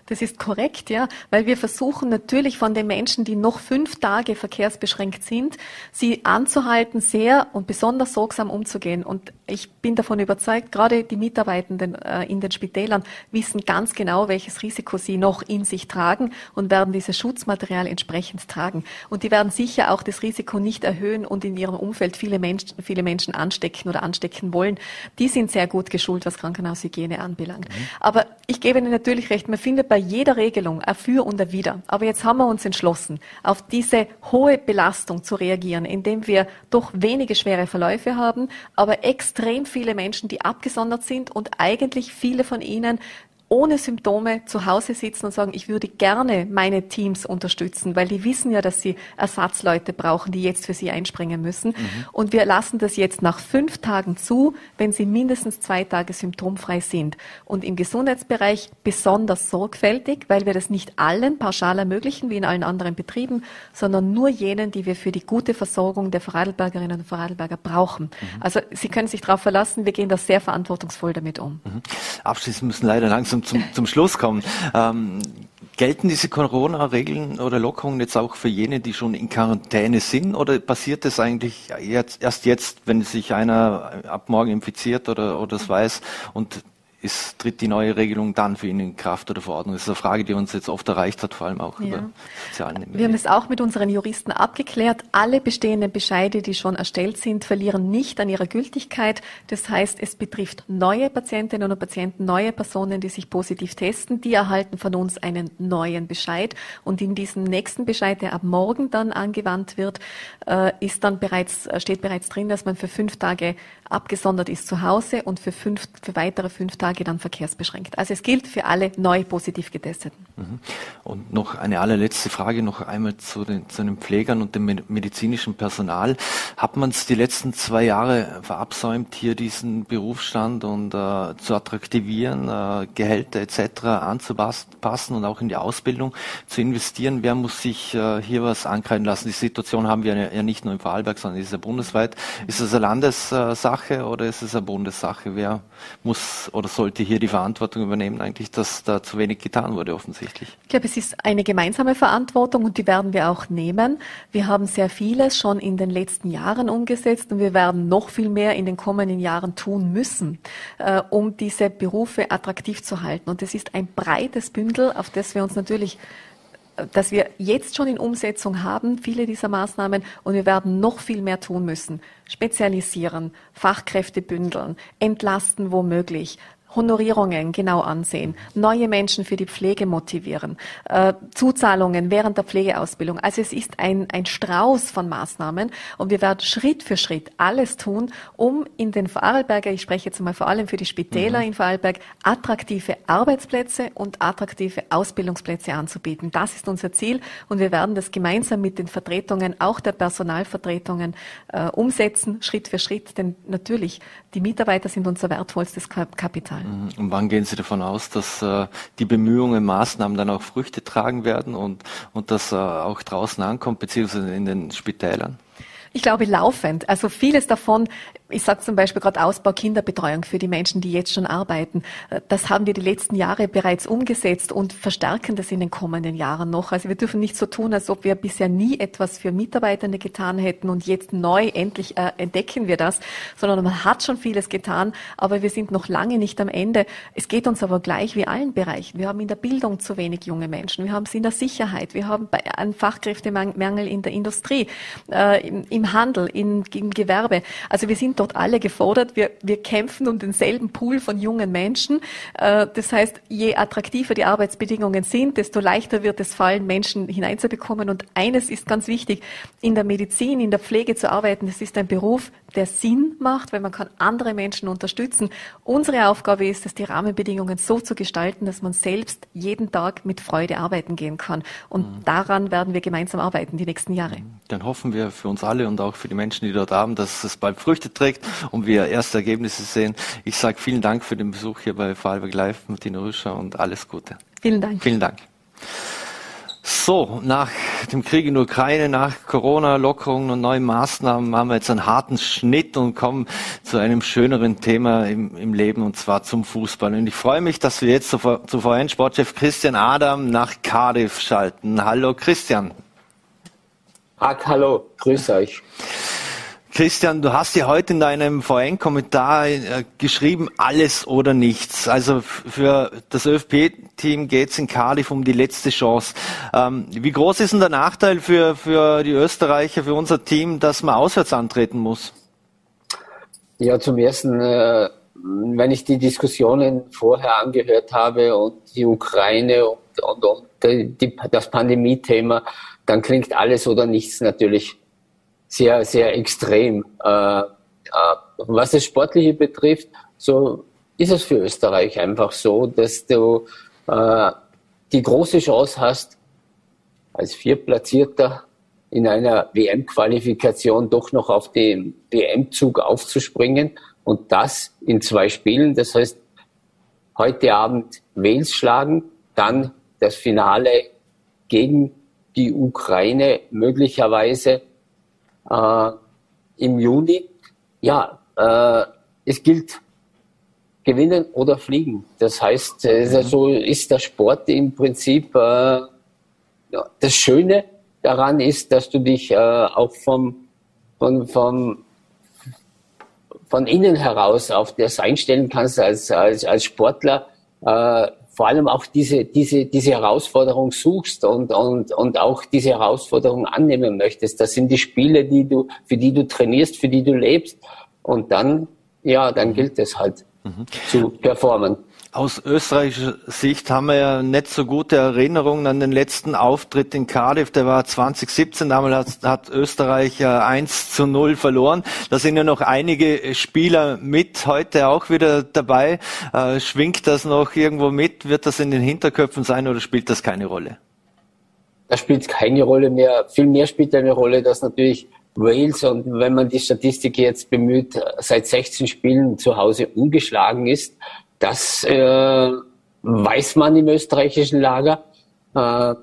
[SPEAKER 6] Das ist korrekt, ja, weil wir versuchen natürlich von den Menschen, die noch fünf Tage verkehrsbeschränkt sind, sie anzuhalten, sehr und besonders sorgsam umzugehen. Und ich bin davon überzeugt, gerade die Mitarbeitenden äh, in den Spitälern wissen ganz genau, welches Risiko sie noch in sich tragen und werden dieses Schutzmaterial entsprechend tragen. Und die werden sicher auch das Risiko nicht erhöhen und in ihrem Umfeld viele Menschen, viele Menschen anstecken oder anstecken wollen. Die sind sehr gut geschult, was Krankenhaushygiene anbelangt. Mhm. Aber ich gebe Ihnen natürlich recht, man findet bei jeder Regelung ein Für und ein Wider. Aber jetzt haben wir uns entschlossen, auf diese hohe Belastung zu reagieren, indem wir doch wenige schwere Verläufe haben, aber extrem viele Menschen, die abgesondert sind und eigentlich viele von ihnen ohne Symptome zu Hause sitzen und sagen, ich würde gerne meine Teams unterstützen, weil die wissen ja, dass sie Ersatzleute brauchen, die jetzt für sie einspringen müssen. Mhm. Und wir lassen das jetzt nach fünf Tagen zu, wenn sie mindestens zwei Tage symptomfrei sind. Und im Gesundheitsbereich besonders sorgfältig, weil wir das nicht allen pauschal ermöglichen, wie in allen anderen Betrieben, sondern nur jenen, die wir für die gute Versorgung der Vorarlbergerinnen und Vorarlberger brauchen. Mhm. Also Sie können sich darauf verlassen, wir gehen da sehr verantwortungsvoll damit um.
[SPEAKER 2] Mhm. Abschließend müssen leider langsam zum, zum, zum Schluss kommen. Ähm, gelten diese Corona-Regeln oder Lockerungen jetzt auch für jene, die schon in Quarantäne sind? Oder passiert das eigentlich jetzt, erst jetzt, wenn sich einer ab morgen infiziert oder, oder das weiß und ist, tritt die neue Regelung dann für ihn in Kraft oder Verordnung? Das ist eine Frage, die uns jetzt oft erreicht hat, vor allem auch ja. über
[SPEAKER 6] sozialen Medien. Wir haben es auch mit unseren Juristen abgeklärt. Alle bestehenden Bescheide, die schon erstellt sind, verlieren nicht an ihrer Gültigkeit. Das heißt, es betrifft neue Patientinnen und Patienten, neue Personen, die sich positiv testen. Die erhalten von uns einen neuen Bescheid. Und in diesem nächsten Bescheid, der ab morgen dann angewandt wird, äh, ist dann bereits, steht bereits drin, dass man für fünf Tage abgesondert ist zu Hause und für, fünf, für weitere fünf Tage dann verkehrsbeschränkt. Also es gilt für alle neu positiv Getesteten. Mhm.
[SPEAKER 2] Und noch eine allerletzte Frage noch einmal zu den, zu den Pflegern und dem medizinischen Personal. Hat man es die letzten zwei Jahre verabsäumt, hier diesen Berufsstand und äh, zu attraktivieren, äh, Gehälter etc. anzupassen und auch in die Ausbildung zu investieren? Wer muss sich äh, hier was ankreiden lassen? Die Situation haben wir ja nicht nur im Vorarlberg, sondern ist ja bundesweit. Ist das eine Landessache? Sache oder ist es eine Bundessache? Wer muss oder sollte hier die Verantwortung übernehmen, eigentlich, dass da zu wenig getan wurde, offensichtlich?
[SPEAKER 6] Ich glaube, es ist eine gemeinsame Verantwortung und die werden wir auch nehmen. Wir haben sehr vieles schon in den letzten Jahren umgesetzt und wir werden noch viel mehr in den kommenden Jahren tun müssen, äh, um diese Berufe attraktiv zu halten. Und es ist ein breites Bündel, auf das wir uns natürlich dass wir jetzt schon in Umsetzung haben, viele dieser Maßnahmen, und wir werden noch viel mehr tun müssen. Spezialisieren, Fachkräfte bündeln, entlasten womöglich, Honorierungen genau ansehen, neue Menschen für die Pflege motivieren, äh, Zuzahlungen während der Pflegeausbildung. Also es ist ein, ein Strauß von Maßnahmen und wir werden Schritt für Schritt alles tun, um in den Vorarlberger, ich spreche jetzt mal vor allem für die Spitäler mhm. in Vorarlberg, attraktive Arbeitsplätze und attraktive Ausbildungsplätze anzubieten. Das ist unser Ziel und wir werden das gemeinsam mit den Vertretungen, auch der Personalvertretungen, äh, umsetzen, Schritt für Schritt. Denn natürlich, die Mitarbeiter sind unser wertvollstes Kapital.
[SPEAKER 2] Mhm. Und wann gehen Sie davon aus, dass äh, die Bemühungen, Maßnahmen dann auch Früchte tragen werden und, und das äh, auch draußen ankommt, beziehungsweise in den Spitälern?
[SPEAKER 6] Ich glaube laufend. Also vieles davon ich sage zum Beispiel gerade Ausbau Kinderbetreuung für die Menschen, die jetzt schon arbeiten. Das haben wir die letzten Jahre bereits umgesetzt und verstärken das in den kommenden Jahren noch. Also wir dürfen nicht so tun, als ob wir bisher nie etwas für Mitarbeitende getan hätten und jetzt neu endlich äh, entdecken wir das, sondern man hat schon vieles getan, aber wir sind noch lange nicht am Ende. Es geht uns aber gleich wie allen Bereichen. Wir haben in der Bildung zu wenig junge Menschen, wir haben es in der Sicherheit, wir haben einen Fachkräftemangel in der Industrie, äh, im im Handel, in, im Gewerbe. Also wir sind dort alle gefordert. Wir, wir kämpfen um denselben Pool von jungen Menschen. Äh, das heißt, je attraktiver die Arbeitsbedingungen sind, desto leichter wird es fallen, Menschen hineinzubekommen. Und eines ist ganz wichtig, in der Medizin, in der Pflege zu arbeiten, das ist ein Beruf, der Sinn macht, weil man kann andere Menschen unterstützen. Unsere Aufgabe ist es, die Rahmenbedingungen so zu gestalten, dass man selbst jeden Tag mit Freude arbeiten gehen kann. Und mhm. daran werden wir gemeinsam arbeiten die nächsten Jahre.
[SPEAKER 2] Dann hoffen wir für uns alle und auch für die Menschen, die dort haben, dass es bald Früchte trägt und wir erste Ergebnisse sehen. Ich sage vielen Dank für den Besuch hier bei Vorarlberg Live, Martina Rüscher und alles Gute.
[SPEAKER 6] Vielen Dank.
[SPEAKER 2] Vielen Dank. So, nach dem Krieg in der Ukraine, nach Corona-Lockerungen und neuen Maßnahmen machen wir jetzt einen harten Schnitt und kommen zu einem schöneren Thema im, im Leben und zwar zum Fußball. Und ich freue mich, dass wir jetzt zu, VN-Sportchef Christian Adam nach Cardiff schalten. Hallo Christian.
[SPEAKER 7] Hack, hallo, grüß euch.
[SPEAKER 2] Christian, du hast ja heute in deinem VN-Kommentar äh, geschrieben, alles oder nichts. Also für das ÖFP-Team geht es in Cardiff um die letzte Chance. Ähm, wie groß ist denn der Nachteil für, für die Österreicher, für unser Team, dass man auswärts antreten muss?
[SPEAKER 7] Ja, zum ersten, äh, wenn ich die Diskussionen vorher angehört habe und die Ukraine und, und, und die, das Pandemie-Thema, dann klingt alles oder nichts natürlich sehr, sehr extrem. Äh, äh, was das Sportliche betrifft, so ist es für Österreich einfach so, dass du äh, die große Chance hast, als Viertplatzierter in einer WM-Qualifikation doch noch auf den WM-Zug aufzuspringen und das in zwei Spielen. Das heißt, heute Abend Wales schlagen, dann das Finale gegen die Ukraine möglicherweise äh, im Juni. Ja, äh, es gilt gewinnen oder fliegen. Das heißt, mhm. so ist der Sport im Prinzip. Äh, das Schöne daran ist, dass du dich äh, auch vom, von, vom, von innen heraus auf das einstellen kannst als, als, als Sportler. Äh, vor allem auch diese, diese, diese Herausforderung suchst und, und, und auch diese Herausforderung annehmen möchtest. Das sind die Spiele, die du, für die du trainierst, für die du lebst. Und dann, ja, dann gilt es halt mhm. zu performen.
[SPEAKER 2] Aus österreichischer Sicht haben wir ja nicht so gute Erinnerungen an den letzten Auftritt in Cardiff. Der war 2017. Damals hat, hat Österreich 1 zu 0 verloren. Da sind ja noch einige Spieler mit heute auch wieder dabei. Äh, schwingt das noch irgendwo mit? Wird das in den Hinterköpfen sein oder spielt das keine Rolle?
[SPEAKER 7] Das spielt keine Rolle mehr. Viel mehr spielt eine Rolle, dass natürlich Wales und wenn man die Statistik jetzt bemüht, seit 16 Spielen zu Hause ungeschlagen ist. Das äh, weiß man im österreichischen Lager. Äh,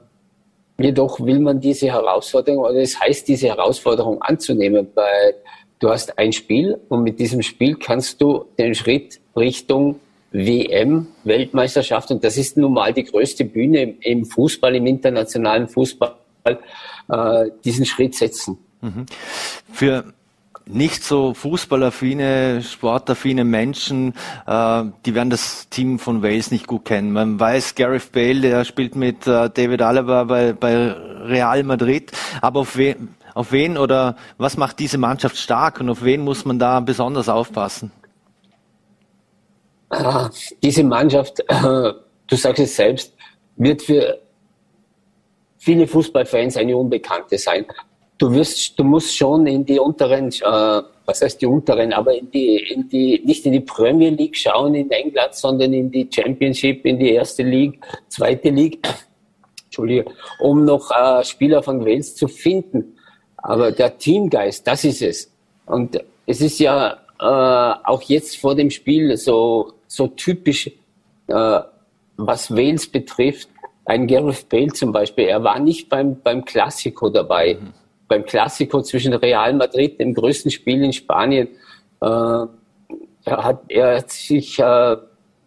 [SPEAKER 7] jedoch will man diese Herausforderung, oder es heißt, diese Herausforderung anzunehmen, weil du hast ein Spiel und mit diesem Spiel kannst du den Schritt Richtung WM, Weltmeisterschaft, und das ist nun mal die größte Bühne im Fußball, im internationalen Fußball, äh, diesen Schritt setzen. Mhm.
[SPEAKER 2] Für nicht so fußballaffine, sportaffine Menschen, äh, die werden das Team von Wales nicht gut kennen. Man weiß, Gareth Bale, der spielt mit äh, David Alaba bei, bei Real Madrid, aber auf wen, auf wen oder was macht diese Mannschaft stark und auf wen muss man da besonders aufpassen?
[SPEAKER 7] Ah, diese Mannschaft, äh, du sagst es selbst, wird für viele Fußballfans eine Unbekannte sein du wirst, du musst schon in die unteren, äh, was heißt die unteren, aber in die, in die, nicht in die Premier League schauen in England, sondern in die Championship, in die erste League, zweite League, <clears throat> Entschuldige, um noch äh, Spieler von Wales zu finden. Aber der Teamgeist, das ist es. Und es ist ja äh, auch jetzt vor dem Spiel so, so typisch, äh, was Wales betrifft. Ein Gareth Bale zum Beispiel, er war nicht beim, beim Klassiko dabei. Mhm beim Klassiko zwischen Real Madrid, dem größten Spiel in Spanien, äh, er hat er hat sich äh,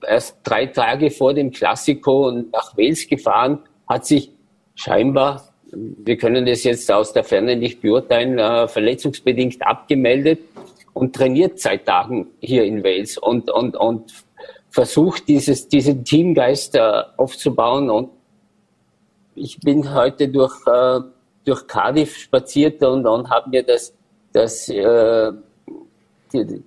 [SPEAKER 7] erst drei Tage vor dem Klassiko nach Wales gefahren, hat sich scheinbar, wir können das jetzt aus der Ferne nicht beurteilen, äh, verletzungsbedingt abgemeldet und trainiert seit Tagen hier in Wales und, und, und versucht, dieses, diesen Teamgeist äh, aufzubauen. Und ich bin heute durch äh, durch Cardiff spaziert und, und habe mir das dass äh, die,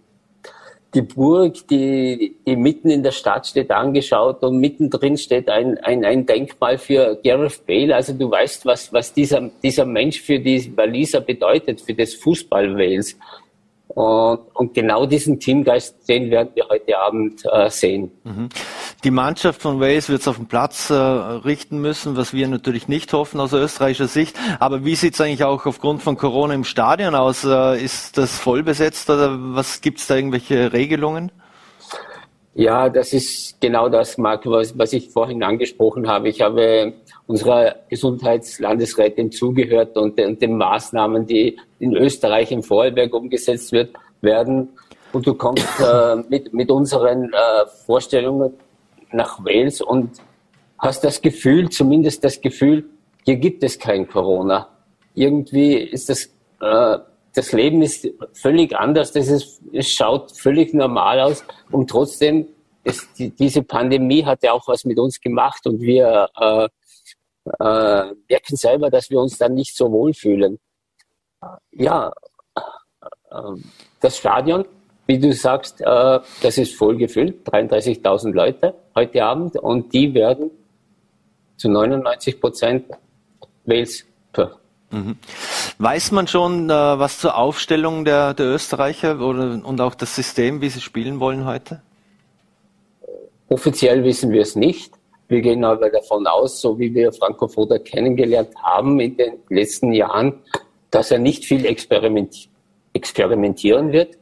[SPEAKER 7] die Burg, die, die mitten in der Stadt steht, angeschaut und mittendrin steht ein, ein, ein Denkmal für Gareth Bale. Also du weißt, was, was dieser, dieser Mensch für die Waliser bedeutet, für das Fußball-Wales. Und, und, genau diesen Teamgeist, den werden wir heute Abend äh, sehen. Mhm.
[SPEAKER 2] Die Mannschaft von Wales wird es auf den Platz äh, richten müssen, was wir natürlich nicht hoffen aus österreichischer Sicht. Aber wie sieht es eigentlich auch aufgrund von Corona im Stadion aus? Äh, ist das voll besetzt oder was gibt es da irgendwelche Regelungen?
[SPEAKER 7] Ja, das ist genau das, Marc, was, was ich vorhin angesprochen habe. Ich habe unserer Gesundheitslandesrätin zugehört und, und den Maßnahmen, die in Österreich im Vorarlberg umgesetzt wird, werden. Und du kommst äh, mit, mit unseren äh, Vorstellungen nach Wales und hast das Gefühl, zumindest das Gefühl, hier gibt es kein Corona. Irgendwie ist das, äh, das Leben ist völlig anders, das ist, es schaut völlig normal aus und trotzdem ist die, diese Pandemie hat ja auch was mit uns gemacht und wir äh, äh, merken selber, dass wir uns dann nicht so wohlfühlen. Ja, äh, das Stadion, wie du sagst, äh, das ist voll gefüllt, 33.000 Leute heute Abend und die werden zu 99 Prozent Wales
[SPEAKER 2] Mhm. Weiß man schon äh, was zur Aufstellung der, der Österreicher oder, und auch das System, wie sie spielen wollen heute?
[SPEAKER 7] Offiziell wissen wir es nicht. Wir gehen aber davon aus, so wie wir Franco Foda kennengelernt haben in den letzten Jahren, dass er nicht viel experimenti experimentieren wird.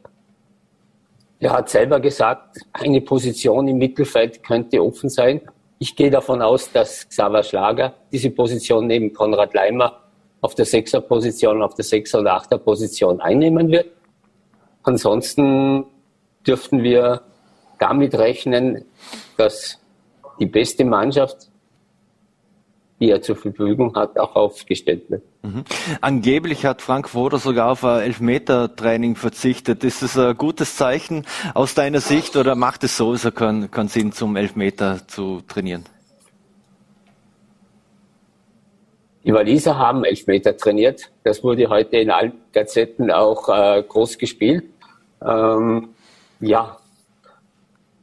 [SPEAKER 7] Er hat selber gesagt, eine Position im Mittelfeld könnte offen sein. Ich gehe davon aus, dass Xaver Schlager diese Position neben Konrad Leimer auf der Sechser-Position, auf der Sechser- oder Achter-Position einnehmen wird. Ansonsten dürften wir damit rechnen, dass die beste Mannschaft, die er zur Verfügung hat, auch aufgestellt wird.
[SPEAKER 2] Mhm. Angeblich hat Frank Woder sogar auf ein Elfmeter-Training verzichtet. Ist das ein gutes Zeichen aus deiner Sicht oder macht es sowieso keinen, keinen Sinn, zum Elfmeter zu trainieren?
[SPEAKER 7] Die Waliser haben Elfmeter trainiert. Das wurde heute in allen Gazetten auch äh, groß gespielt. Ähm, ja,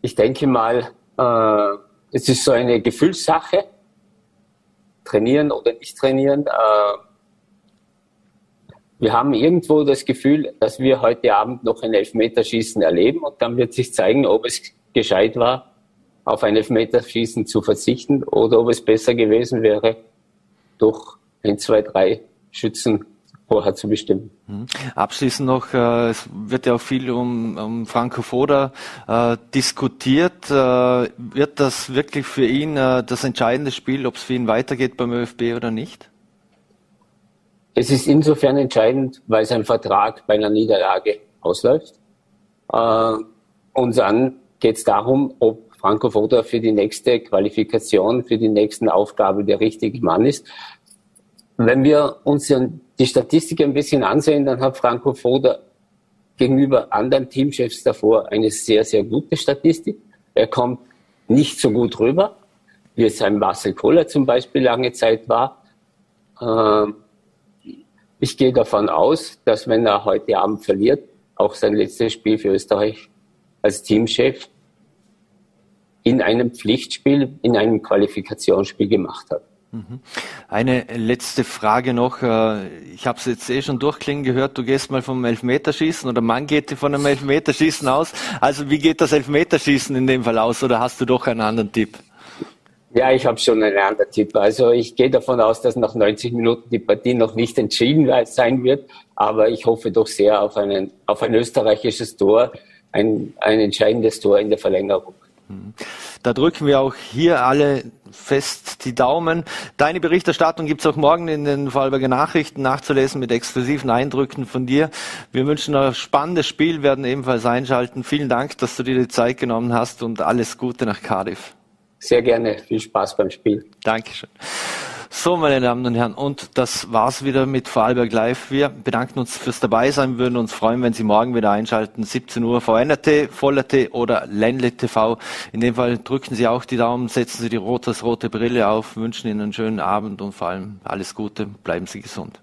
[SPEAKER 7] ich denke mal, äh, es ist so eine Gefühlssache, trainieren oder nicht trainieren. Äh, wir haben irgendwo das Gefühl, dass wir heute Abend noch ein Elfmeterschießen erleben und dann wird sich zeigen, ob es gescheit war, auf ein Elfmeterschießen zu verzichten oder ob es besser gewesen wäre, durch ein, zwei, drei Schützen vorher zu bestimmen.
[SPEAKER 2] Mhm. Abschließend noch, äh, es wird ja auch viel um, um Franco Foda äh, diskutiert. Äh, wird das wirklich für ihn äh, das entscheidende Spiel, ob es für ihn weitergeht beim ÖFB oder nicht?
[SPEAKER 7] Es ist insofern entscheidend, weil sein Vertrag bei einer Niederlage ausläuft. Äh, und dann geht es darum, ob Franco Foda für die nächste Qualifikation, für die nächsten Aufgabe der richtige Mann ist. Wenn wir uns die Statistik ein bisschen ansehen, dann hat Franco Foda gegenüber anderen Teamchefs davor eine sehr, sehr gute Statistik. Er kommt nicht so gut rüber, wie es ein Marcel Kohler zum Beispiel lange Zeit war. Ähm, ich gehe davon aus, dass wenn er heute Abend verliert, auch sein letztes Spiel für Österreich als Teamchef in einem Pflichtspiel, in einem Qualifikationsspiel gemacht hat.
[SPEAKER 2] Eine letzte Frage noch. Äh, ich habe es jetzt eh schon durchklingen gehört. Du gehst mal vom Elfmeterschießen oder man geht von einem Elfmeterschießen aus. Also wie geht das Elfmeterschießen in dem Fall aus oder hast du doch einen anderen Tipp?
[SPEAKER 7] Ja, ich habe schon einen anderen Tipp. Also ich gehe davon aus, dass nach 90 Minuten die Partie noch nicht entschieden sein wird. Aber ich hoffe doch sehr auf, einen, auf ein österreichisches Tor, ein, ein entscheidendes Tor in der Verlängerung.
[SPEAKER 2] Da drücken wir auch hier alle fest die Daumen. Deine Berichterstattung gibt es auch morgen in den Vorarlberger Nachrichten nachzulesen mit exklusiven Eindrücken von dir. Wir wünschen ein spannendes Spiel, werden ebenfalls einschalten. Vielen Dank, dass du dir die Zeit genommen hast und alles Gute nach Cardiff.
[SPEAKER 7] Sehr gerne. Viel Spaß beim Spiel.
[SPEAKER 2] Dankeschön. So, meine Damen und Herren, und das war's wieder mit Vorarlberg Live. Wir bedanken uns fürs Dabeisein, würden uns freuen, wenn Sie morgen wieder einschalten, 17 Uhr VNRT, Vollert oder Ländle TV. In dem Fall drücken Sie auch die Daumen, setzen Sie die rot rote Brille auf, wünschen Ihnen einen schönen Abend und vor allem alles Gute, bleiben Sie gesund.